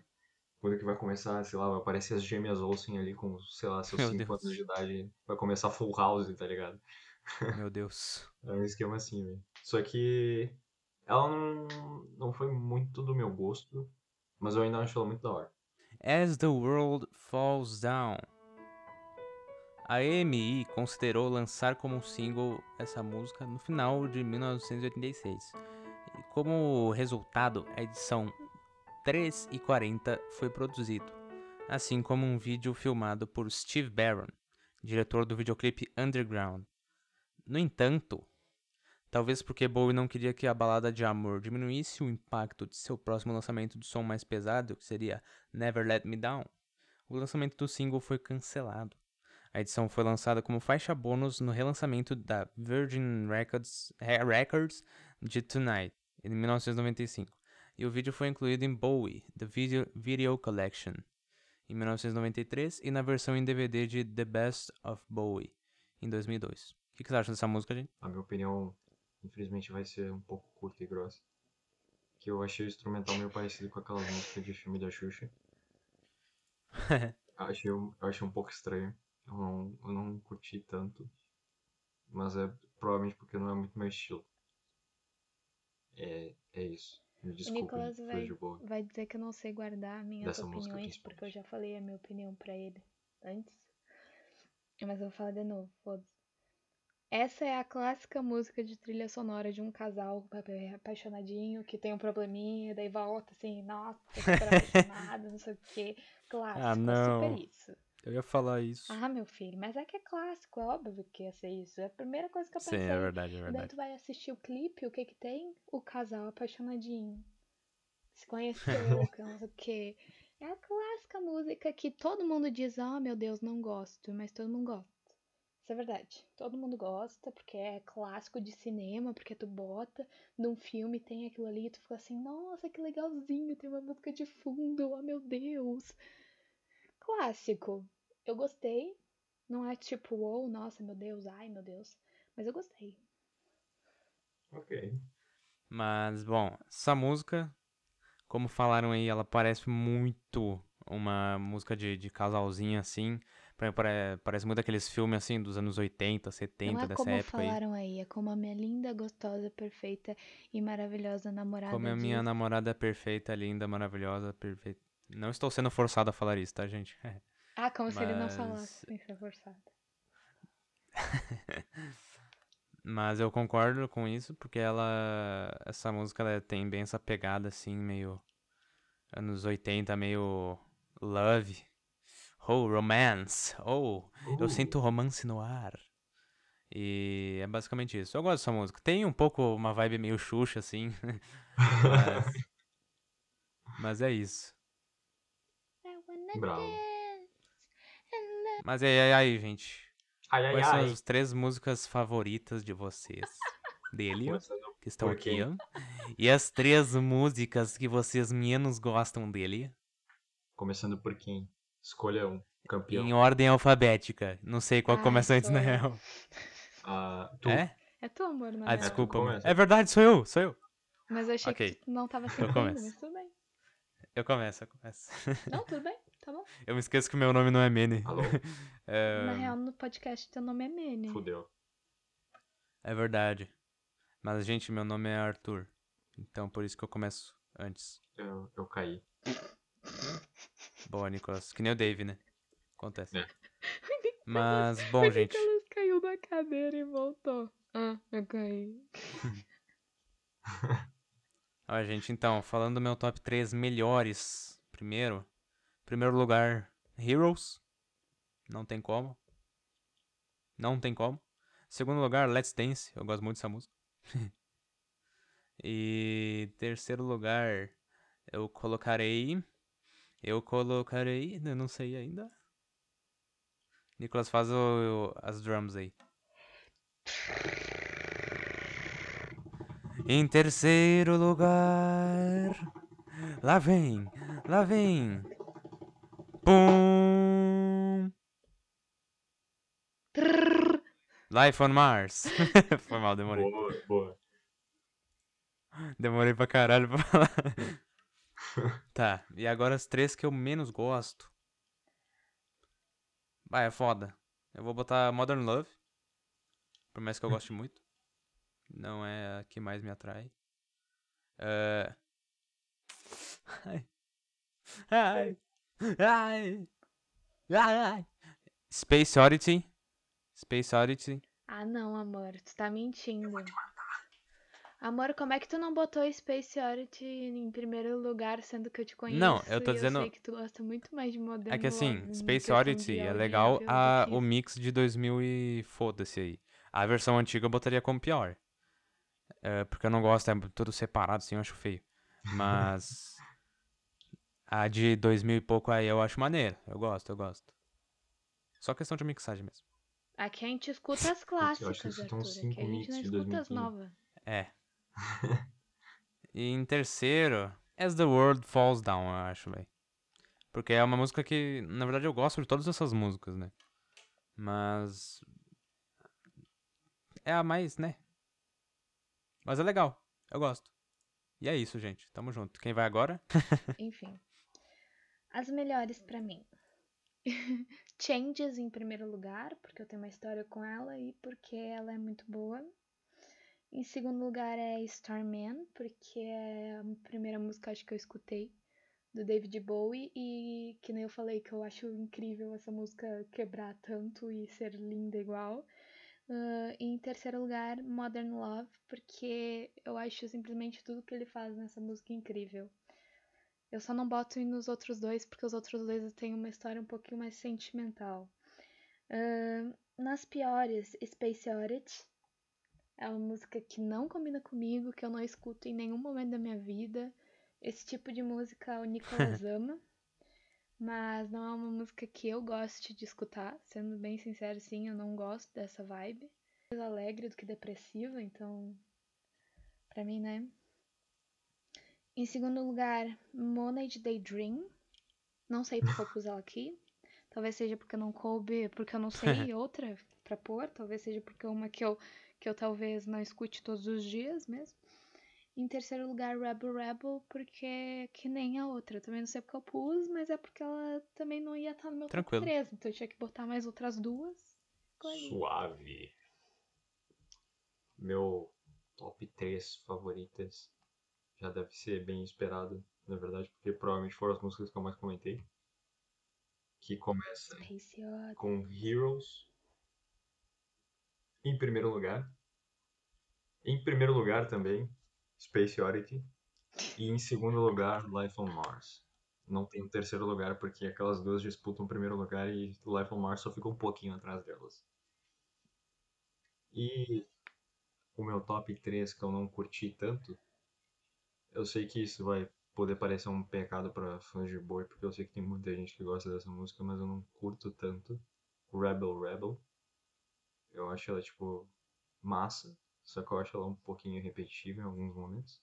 quando que vai começar, sei lá, vai aparecer as gêmeas Olsen ali com, sei lá, seus Meu 5 Deus. anos de idade. Vai começar Full House, tá ligado? Meu Deus. É um esquema assim, velho. Só que ela não, não foi muito do meu gosto, mas eu ainda acho ela muito da hora. As the World Falls Down. A EMI considerou lançar como um single essa música no final de 1986. E como resultado, a edição 3 e 40 foi produzido, assim como um vídeo filmado por Steve Barron, diretor do videoclipe Underground. No entanto, talvez porque Bowie não queria que a balada de amor diminuísse o impacto de seu próximo lançamento de som mais pesado, que seria Never Let Me Down, o lançamento do single foi cancelado. A edição foi lançada como faixa bônus no relançamento da Virgin Records, Records de Tonight, em 1995, e o vídeo foi incluído em Bowie, The Video, Video Collection, em 1993, e na versão em DVD de The Best of Bowie, em 2002. O que, que você acha dessa música, gente? A minha opinião, infelizmente, vai ser um pouco curta e grossa. Que eu achei o instrumental meio parecido com aquelas músicas de filme da Xuxa. Achei, eu achei um pouco estranho. Eu não, eu não curti tanto. Mas é provavelmente porque não é muito meu estilo. É, é isso. Me O desculpem, Nicolas vai, vai dizer que eu não sei guardar minhas Dessa opiniões, porque eu já falei a minha opinião pra ele antes. Mas eu vou falar de novo, foda-se. Essa é a clássica música de trilha sonora de um casal apaixonadinho que tem um probleminha, daí volta assim, nossa, super apaixonado, não sei o quê. Clássico, Ah, não. super isso. Eu ia falar isso. Ah, meu filho, mas é que é clássico, é óbvio que ia ser isso. É a primeira coisa que eu Sim, pensei. é verdade, é Daí verdade. tu vai assistir o clipe, o que que tem? O casal apaixonadinho. Se conheceu, que não sei o quê. É a clássica música que todo mundo diz, ah, meu Deus, não gosto, mas todo mundo gosta. Isso é verdade. Todo mundo gosta, porque é clássico de cinema, porque tu bota num filme, tem aquilo ali, e tu fica assim, nossa, que legalzinho, tem uma música de fundo, oh meu Deus. Clássico. Eu gostei. Não é tipo, oh, nossa, meu Deus, ai, meu Deus. Mas eu gostei. Ok. Mas, bom, essa música, como falaram aí, ela parece muito uma música de, de casalzinho, assim. Parece muito aqueles filmes, assim, dos anos 80, 70, Não é dessa como época aí. falaram aí, é como a minha linda, gostosa, perfeita e maravilhosa namorada Como a minha diz. namorada perfeita, linda, maravilhosa, perfeita. Não estou sendo forçado a falar isso, tá, gente? Ah, como se ele não falasse sem ser forçado. Mas eu concordo com isso, porque ela. Essa música ela tem bem essa pegada assim, meio. Anos 80, meio. Love. Oh, romance. Oh, eu Uh, sinto romance no ar. E é basicamente isso. Eu gosto dessa música. Tem um pouco uma vibe meio Xuxa, assim. mas. Mas é isso. I wanna Bravo. Mas e aí, aí, gente? Ai, ai, Quais são ai. as três músicas favoritas de vocês? Dele? Que estão aqui. ó. E as três músicas que vocês menos gostam dele. Começando por quem? Escolha um. Campeão. Em ordem alfabética. Não sei qual Ai, começa antes, na real. Ah, tu. É? É tu, amor, não Ah, é? desculpa. É verdade, sou eu, sou eu. Mas eu achei Ok. que tu não tava sentindo, começo. mas tudo bem. Eu começo, eu começo. Não, tudo bem, tá bom. Eu me esqueço que o meu nome não é Mene. Alô? É, Na real, no podcast teu nome é Mene. Fudeu. é verdade. Mas, gente, meu nome é Arthur. Então, por isso que eu começo antes. Eu, eu caí. Boa, Nicolas. Que nem o Dave, né? Acontece. É. Mas, bom, o gente. Nicolas caiu da cadeira e voltou. Ah, eu caí. Ó, gente, então, falando do meu top 3 melhores. Primeiro, primeiro lugar, Heroes. Não tem como. Não tem como. Segundo lugar, Let's Dance. Eu gosto muito dessa música. e terceiro lugar, eu colocarei. Eu colocarei. Eu não sei ainda. Nicolas, faz o, as drums aí. Em terceiro lugar. Lá vem, lá vem. Pum. Life on Mars. Foi mal, demorei. Boa, boa. Demorei pra caralho pra falar. tá, e agora as três que eu menos gosto. Vai, é foda. Eu vou botar Modern Love. Por mais que eu goste muito. Não é a que mais me atrai. É... Ai. Ai. Ai. Ai. Space Oddity. Space Oddity. Ah, não, amor. Tu tá mentindo. Amor, como é que tu não botou Space Oddity em primeiro lugar, sendo que eu te conheço? Não, eu tô e dizendo- Eu sei que tu gosta muito mais de Modern É que assim, Space Oddity é legal a, o mix de 2000 e foda-se aí. A versão antiga eu botaria como pior. É, porque eu não gosto, é tudo separado assim, eu acho feio. Mas a de 2000 e pouco aí eu acho maneiro. Eu gosto, eu gosto. Só questão de mixagem mesmo. Aqui a gente escuta as eu clássicas, acho que Arthur. Aqui a cinco gente não de escuta as 2015. novas. É. e em terceiro, As the World Falls Down, eu acho, velho. Porque é uma música que, na verdade, eu gosto de todas essas músicas, né? Mas. É a mais, né? Mas é legal. Eu gosto. E é isso, gente. Tamo junto. Quem vai agora? Enfim. As melhores pra mim. Changes em primeiro lugar, porque eu tenho uma história com ela e porque ela é muito boa. Em segundo lugar é Starman, porque é a primeira música acho que eu escutei do David Bowie e que nem eu falei que eu acho incrível essa música quebrar tanto e ser linda igual. E em terceiro lugar, Modern Love, porque eu acho simplesmente tudo que ele faz nessa música incrível. Eu só não boto nos outros dois, porque os outros dois têm uma história um pouquinho mais sentimental. Ahn, nas piores, Space Oddity. É uma música que não combina comigo, que eu não escuto em nenhum momento da minha vida. Esse tipo de música o Nicolas ama. Mas não é uma música que eu goste de escutar. Sendo bem sincero, sim, eu não gosto dessa vibe. Mais alegre do que depressiva, então. Pra mim, né? Em segundo lugar, Monade Daydream. Não sei porque eu pus ela aqui. Talvez seja porque não coube, porque eu não sei outra pra pôr. Talvez seja porque é uma que eu, que eu talvez não escute todos os dias mesmo. Em terceiro lugar, Rebel Rebel, porque é que nem a outra. Eu também não sei porque eu pus, mas é porque ela também não ia estar no meu Tranquilo. top 3. Então eu tinha que botar mais outras duas. Suave. Meu top 3 favoritas já deve ser bem esperado, na verdade, porque provavelmente foram as músicas que eu mais comentei. Que começa com Heroes em primeiro lugar. Em primeiro lugar também, Space Oddity. E em segundo lugar, Life on Mars. Não tem um terceiro lugar porque aquelas duas disputam o primeiro lugar e Life on Mars só fica um pouquinho atrás delas. E o meu top 3 que eu não curti tanto, eu sei que isso vai poder parecer um pecado para fãs de boi, porque eu sei que tem muita gente que gosta dessa música, mas eu não curto tanto. Rebel Rebel. Eu acho ela, tipo, massa, só que eu acho ela um pouquinho repetitiva em alguns momentos.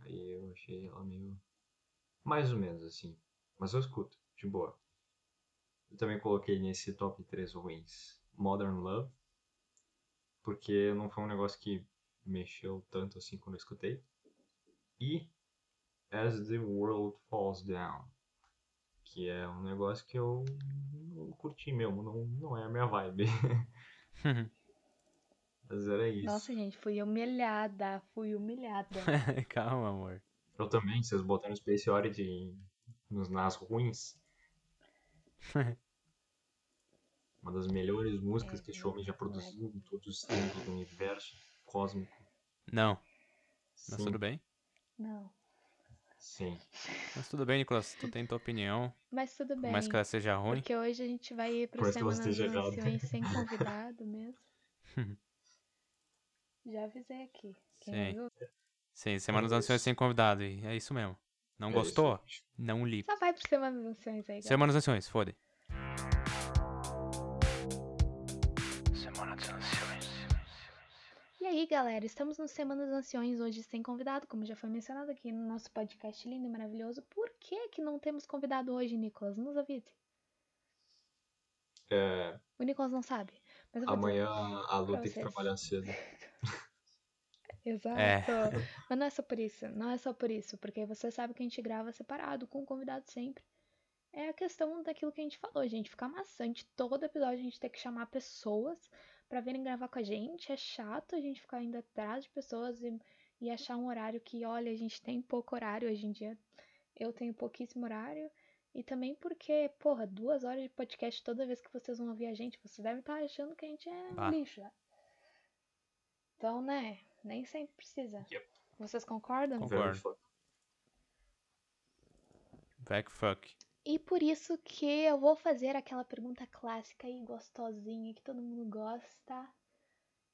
Aí eu achei ela meio. mais ou menos assim. Mas eu escuto, de boa. Eu também coloquei nesse top 3 ruins Modern Love, porque não foi um negócio que mexeu tanto assim quando eu escutei. E As the World Falls Down, que é um negócio que eu não curti mesmo, não, não é a minha vibe. Mas era isso. Nossa, gente, fui humilhada. Fui humilhada. Calma, amor. Eu também, vocês botaram Space Oddity nos, nas ruins. Uma das melhores músicas que esse homem já produziu em todos os tempos do universo cósmico. Não, mas Sim, tudo bem. Não. sim. Mas tudo bem, Nicolas. Tu tem tua opinião. Mas tudo Por bem. mais que ela seja ruim. Porque hoje a gente vai ir pro Por Semana errada. Anciões sem convidado mesmo. Já avisei aqui. Quem Sim. Sim, Semana dos Anciões sem convidado. E é isso mesmo. Não É gostou? isso. Não liga. Só vai pro Semana dos Anciões aí, galera. Semana dos Anciões, foda. Aí, galera, estamos no Semana dos Anciões hoje sem convidado, como já foi mencionado aqui no nosso podcast lindo e maravilhoso. Por que que não temos convidado hoje, Nicolas? Nos avise. É, O Nicolas não sabe. Amanhã a Lu tem que trabalhar cedo. Exato. É. Mas não é só por isso. Não é só por isso. Porque você sabe que a gente grava separado, com o convidado sempre. É a questão daquilo que a gente falou, gente. Fica maçante. Todo episódio a gente tem que chamar pessoas pra virem gravar com a gente. É chato a gente ficar indo atrás de pessoas e, e achar um horário que, olha, a gente tem pouco horário hoje em dia. Eu tenho pouquíssimo horário. E também porque, porra, duas horas de podcast toda vez que vocês vão ouvir a gente, vocês devem estar achando que a gente é um Bah. lixo. né? Então, né, nem sempre precisa. Yep. Vocês concordam? Concordo. Back fuck. E por isso que eu vou fazer aquela pergunta clássica e gostosinha que todo mundo gosta.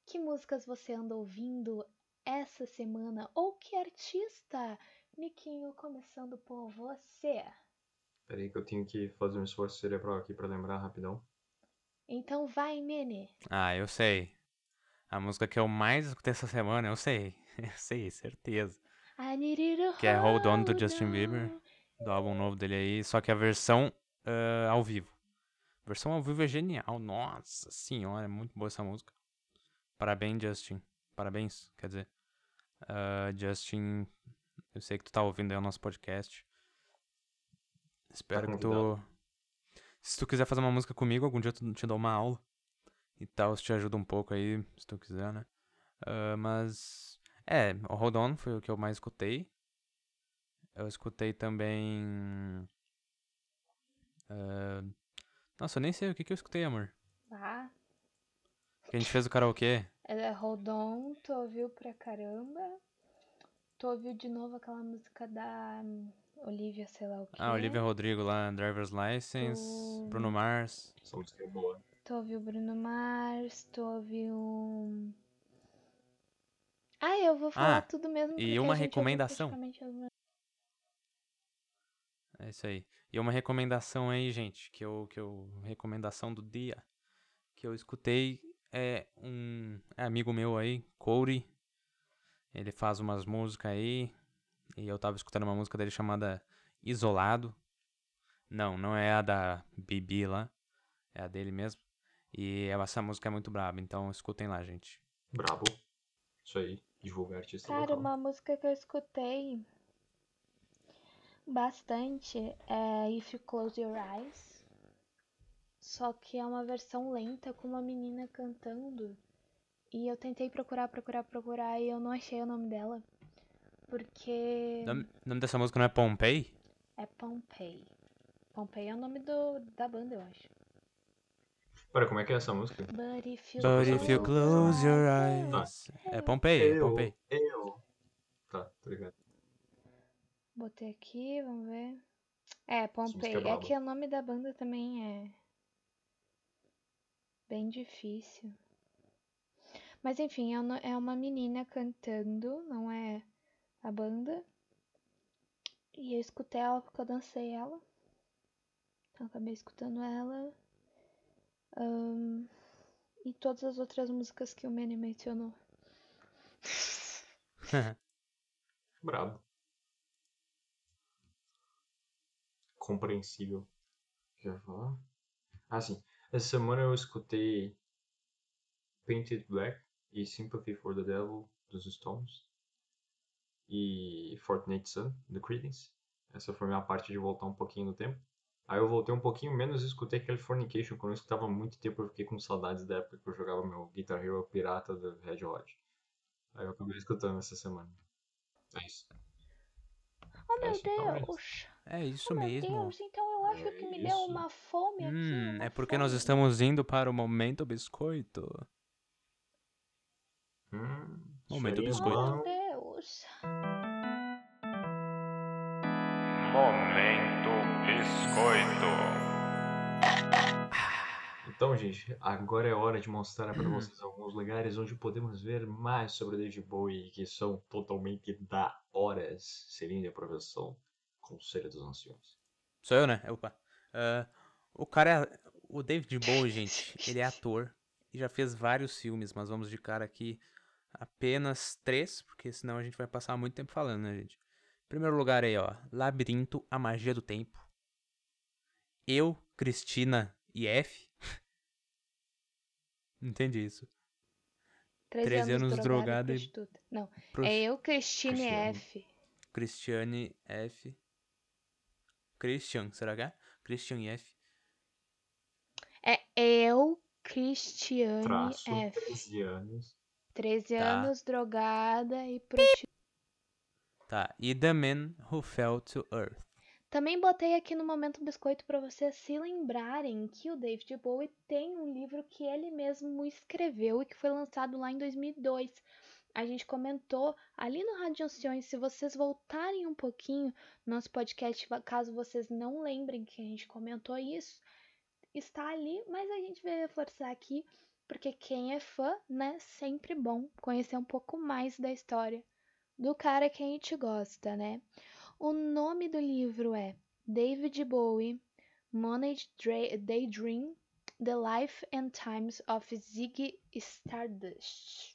Que músicas você anda ouvindo essa semana? Ou que artista? Niquinho, começando por você. Peraí que eu tenho que fazer um esforço cerebral aqui pra lembrar rapidão. Então vai, Mene. Ah, eu sei. A música que eu mais escutei essa semana, eu sei. Eu sei, certeza. I need you to Que é Hold On do Justin on. Bieber. Do álbum novo dele aí. Só que a versão ah, ao vivo. A versão ao vivo é genial. Nossa senhora, é muito boa essa música. Parabéns, Justin. Parabéns, quer dizer. Ah, Justin, eu sei que tu tá ouvindo aí o nosso podcast. Espero que tu. Se tu quiser fazer uma música comigo, algum dia eu te dou uma aula. E tal, isso te ajuda um pouco aí, se tu quiser, né? Ah, mas. É, o Hold On foi o que eu mais escutei. Eu escutei também. ah, Nossa, eu nem sei o que, que eu escutei, amor. Ah, Que a gente fez o karaokê. é Hold On, tu ouviu pra caramba. Tu ouviu de novo aquela música da Olivia, sei lá o quê. Ah, Olivia Rodrigo lá, Driver's License, Do- Bruno Mars. Essa música é boa. Tu ouviu Bruno Mars, tu ouviu. Ah, eu vou falar Ah, tudo mesmo. e uma recomendação. É isso aí. E uma recomendação aí, gente, que eu, que eu. Recomendação do dia. Que eu escutei é um é amigo meu aí, Corey. Ele faz umas músicas aí. E eu tava escutando uma música dele chamada Isolado. Não, não é a da Bibi lá. É a dele mesmo. E essa música é muito braba, então escutem lá, gente. Brabo. Isso aí. Divulgar artista Cara, local. uma música que eu escutei bastante é If You Close Your Eyes. Só que é uma versão lenta com uma menina cantando. E eu tentei procurar, procurar, procurar e eu não achei o nome dela. Porque O nome, nome dessa música não é Pompei? é Pompei. Pompei é o nome do, da banda, eu acho. Pera, como é que é essa música? But if you, But if you close your Tá. eyes. É Pompei, é Eu, Pompei. eu. Tá, tô ligado. Botei aqui, vamos ver. É, Pompei. é É que o nome da banda também é bem difícil. Mas enfim, é uma- é uma menina cantando, não é a banda. E eu escutei ela porque eu dancei ela. Então acabei escutando ela. Ahn, e todas as outras músicas que o Manny mencionou. Brabo. Compreensível. Quer falar? Ah, sim. Essa semana eu escutei Painted Black e Sympathy for the Devil dos Stones e Fortnite Sun do Creedence. Essa foi a minha parte de voltar um pouquinho no tempo. Aí eu voltei um pouquinho menos e escutei Californication, quando eu escutava muito tempo eu fiquei com saudades da época que eu jogava meu Guitar Hero pirata do Red Hot. Aí eu acabei escutando essa semana. É isso. Oh meu Essa talvez. Deus! É isso oh meu mesmo. Deus, então eu acho É que me deu isso. uma fome aqui. Hum, uma é porque nós fome. estamos indo para o momento biscoito. Hum, Momento biscoito. Oh meu Deus! Momento Biscoito. Então, gente, agora é hora de mostrar para Hum. vocês alguns lugares onde podemos ver mais sobre o David Bowie, que são totalmente da horas. Seria a professão Conselho dos Anciões. Sou eu, né? Opa. Ah, o cara é. O David Bowie, gente, ele é ator e já fez vários filmes, mas vamos de cara aqui apenas três, porque senão a gente vai passar muito tempo falando, né, gente? Primeiro lugar aí, ó. Labirinto, a magia do tempo. Eu, Cristina e F. Entendi isso. 13, 13 anos drogada drogada e prostituta. Não, Prost- é eu, Cristine Cristiane. F. Cristiane F. Christian, será que é? Christian F. É eu, Cristiane Traço, F. 13 anos. 13 Tá. anos, drogada e prostituta. Tá. E The Man Who Fell to Earth. Também botei aqui no Momento Biscoito para vocês se lembrarem que o David Bowie tem um livro que ele mesmo escreveu e que foi lançado lá em 2002. A gente comentou ali no Rádio Anciões, se vocês voltarem um pouquinho no nosso podcast, caso vocês não lembrem que a gente comentou isso, está ali, mas a gente vai reforçar aqui, porque quem é fã, né, sempre bom conhecer um pouco mais da história do cara que a gente gosta, né? O nome do livro é David Bowie, Money Daydream, The Life and Times of Ziggy Stardust.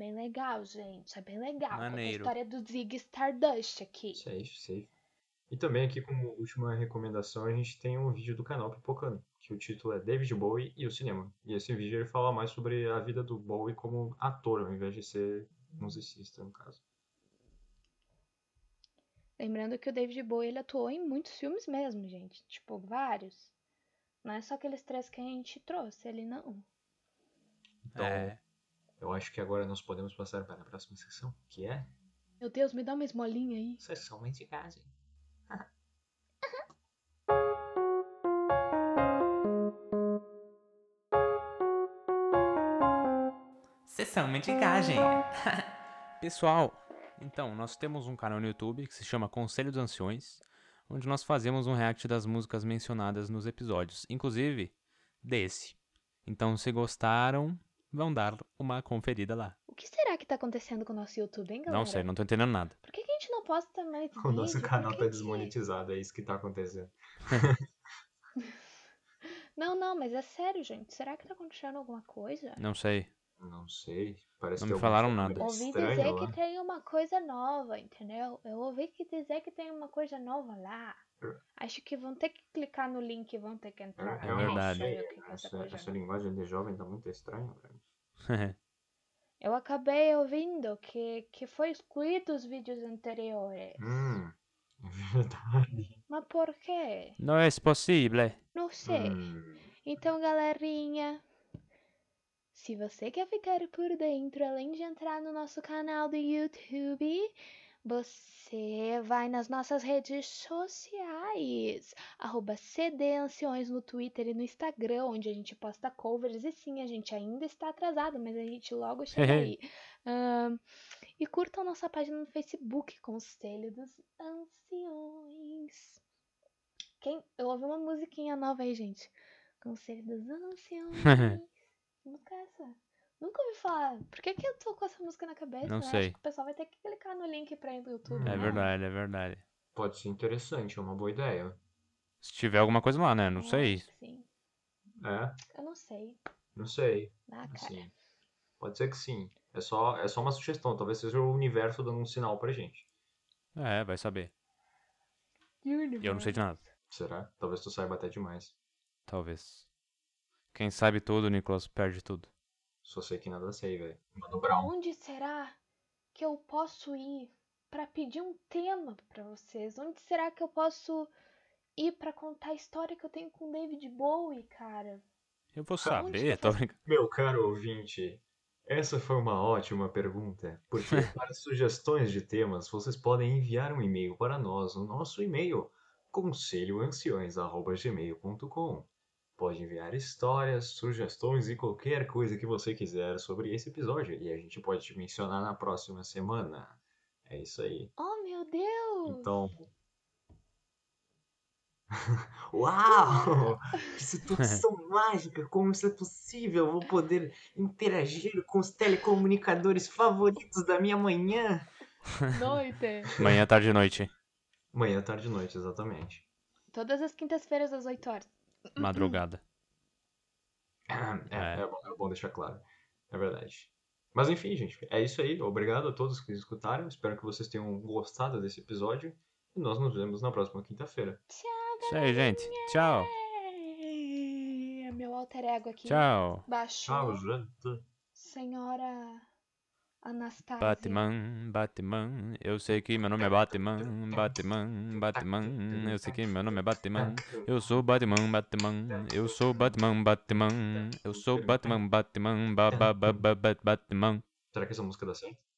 Bem legal, gente. É bem legal. Conta a Maneiro. história do Ziggy Stardust aqui. Safe, safe. E também aqui como última recomendação a gente tem um vídeo do canal Pipocando, que o título é David Bowie e o cinema. E esse vídeo ele fala mais sobre a vida do Bowie como ator, ao invés de ser musicista, no caso. Lembrando que o David Bowie ele atuou em muitos filmes mesmo, gente. Tipo, vários. Não é só aqueles três que a gente trouxe, ele não. Então, É. eu acho que agora nós podemos passar para a próxima sessão, que é Meu Deus, me dá uma esmolinha aí. Sessão Mensagem. Sessão mendigagem. Pessoal, então, nós temos um canal no YouTube que se chama Conselho dos Anciões, onde nós fazemos um react das músicas mencionadas nos episódios, inclusive desse. Então, se gostaram, vão dar uma conferida lá. O que será que tá acontecendo com o nosso YouTube, hein, galera? Não sei, não tô entendendo nada. Por que, que a gente não posta mais O nosso canal Por tá que que- desmonetizado, é isso que tá acontecendo. Não, não, mas é sério, gente. Será que tá acontecendo alguma coisa? Não sei. Não sei, parece Não ter me falaram nada. Ouvi estranho dizer lá. que tem uma coisa nova, entendeu? Eu ouvi que dizer que tem uma coisa nova lá. Acho que vão ter que clicar no link e vão ter que entrar. É, É verdade. é essa Essa, nova. linguagem de jovem tá muito estranha. Eu acabei ouvindo que, que foi excluído os vídeos anteriores. Hum, é verdade. Mas por quê? não é possível. Não sei. Hum, Então, galerinha, se você quer ficar por dentro, além de entrar no nosso canal do YouTube, você vai nas nossas redes sociais, arroba no Twitter e no Instagram, onde a gente posta covers. E sim, a gente ainda está atrasado, mas a gente logo chega aí. Ahn, e curtam nossa página no Facebook, Conselho dos Anciões. Quem? Eu ouvi uma musiquinha nova aí, gente. Conselho dos Anciões. É essa? Nunca ouvi falar. Por que, que eu tô com essa música na cabeça? Não acho sei. que o pessoal vai ter que clicar no link pra ir no YouTube. É né? verdade, é verdade. pode ser interessante, é uma boa ideia. Se tiver alguma coisa lá, né? Não Eu sei. acho Sim. É, Eu não sei. não sei. Ah, cara. Assim, pode ser que sim. É só, é só uma sugestão, talvez seja o universo dando um sinal pra gente. É, vai saber. Eu não sei de nada. Será? Talvez tu saiba até demais. Talvez. Quem sabe tudo, Nicolas, perde tudo. Só sei que nada sei, velho. Mano Brown. Onde será que eu posso ir pra pedir um tema pra vocês? Onde será que eu posso ir pra contar a história que eu tenho com David Bowie, cara? Eu vou saber, tô essas- brincando. Meu caro ouvinte, Essa foi uma ótima pergunta, porque para sugestões de temas vocês podem enviar um e-mail para nós no nosso e-mail conselhoanciões@gmail.com. Pode enviar histórias, sugestões e qualquer coisa que você quiser sobre esse episódio e a gente pode te mencionar na próxima semana. É isso aí. Oh, meu Deus! Então. Uau! Que situação mágica! Como isso é possível? Eu vou poder interagir com os telecomunicadores favoritos da minha manhã. Noite! Manhã, tarde e noite. Manhã, tarde e noite, exatamente. Todas as quintas-feiras às 8 horas. Madrugada. É, É. é bom, é bom deixar claro. É verdade. Mas enfim, gente, é isso aí. Obrigado a todos que escutaram. Espero que vocês tenham gostado desse episódio. E nós nos vemos na próxima quinta-feira. Isso aí, gente. Tchau. É meu alter ego aqui. Tchau. Baixou. Tchau, gente. Senhora Anastácia. Batman, Batman, eu sei que meu nome é Batman, Batman, Batman, eu sei que meu nome é Batman, eu sou Batman, Batman, eu sou Batman, Batman, eu sou Batman, Batman, ba ba ba ba ba- Batman. Será que essa música dá certo?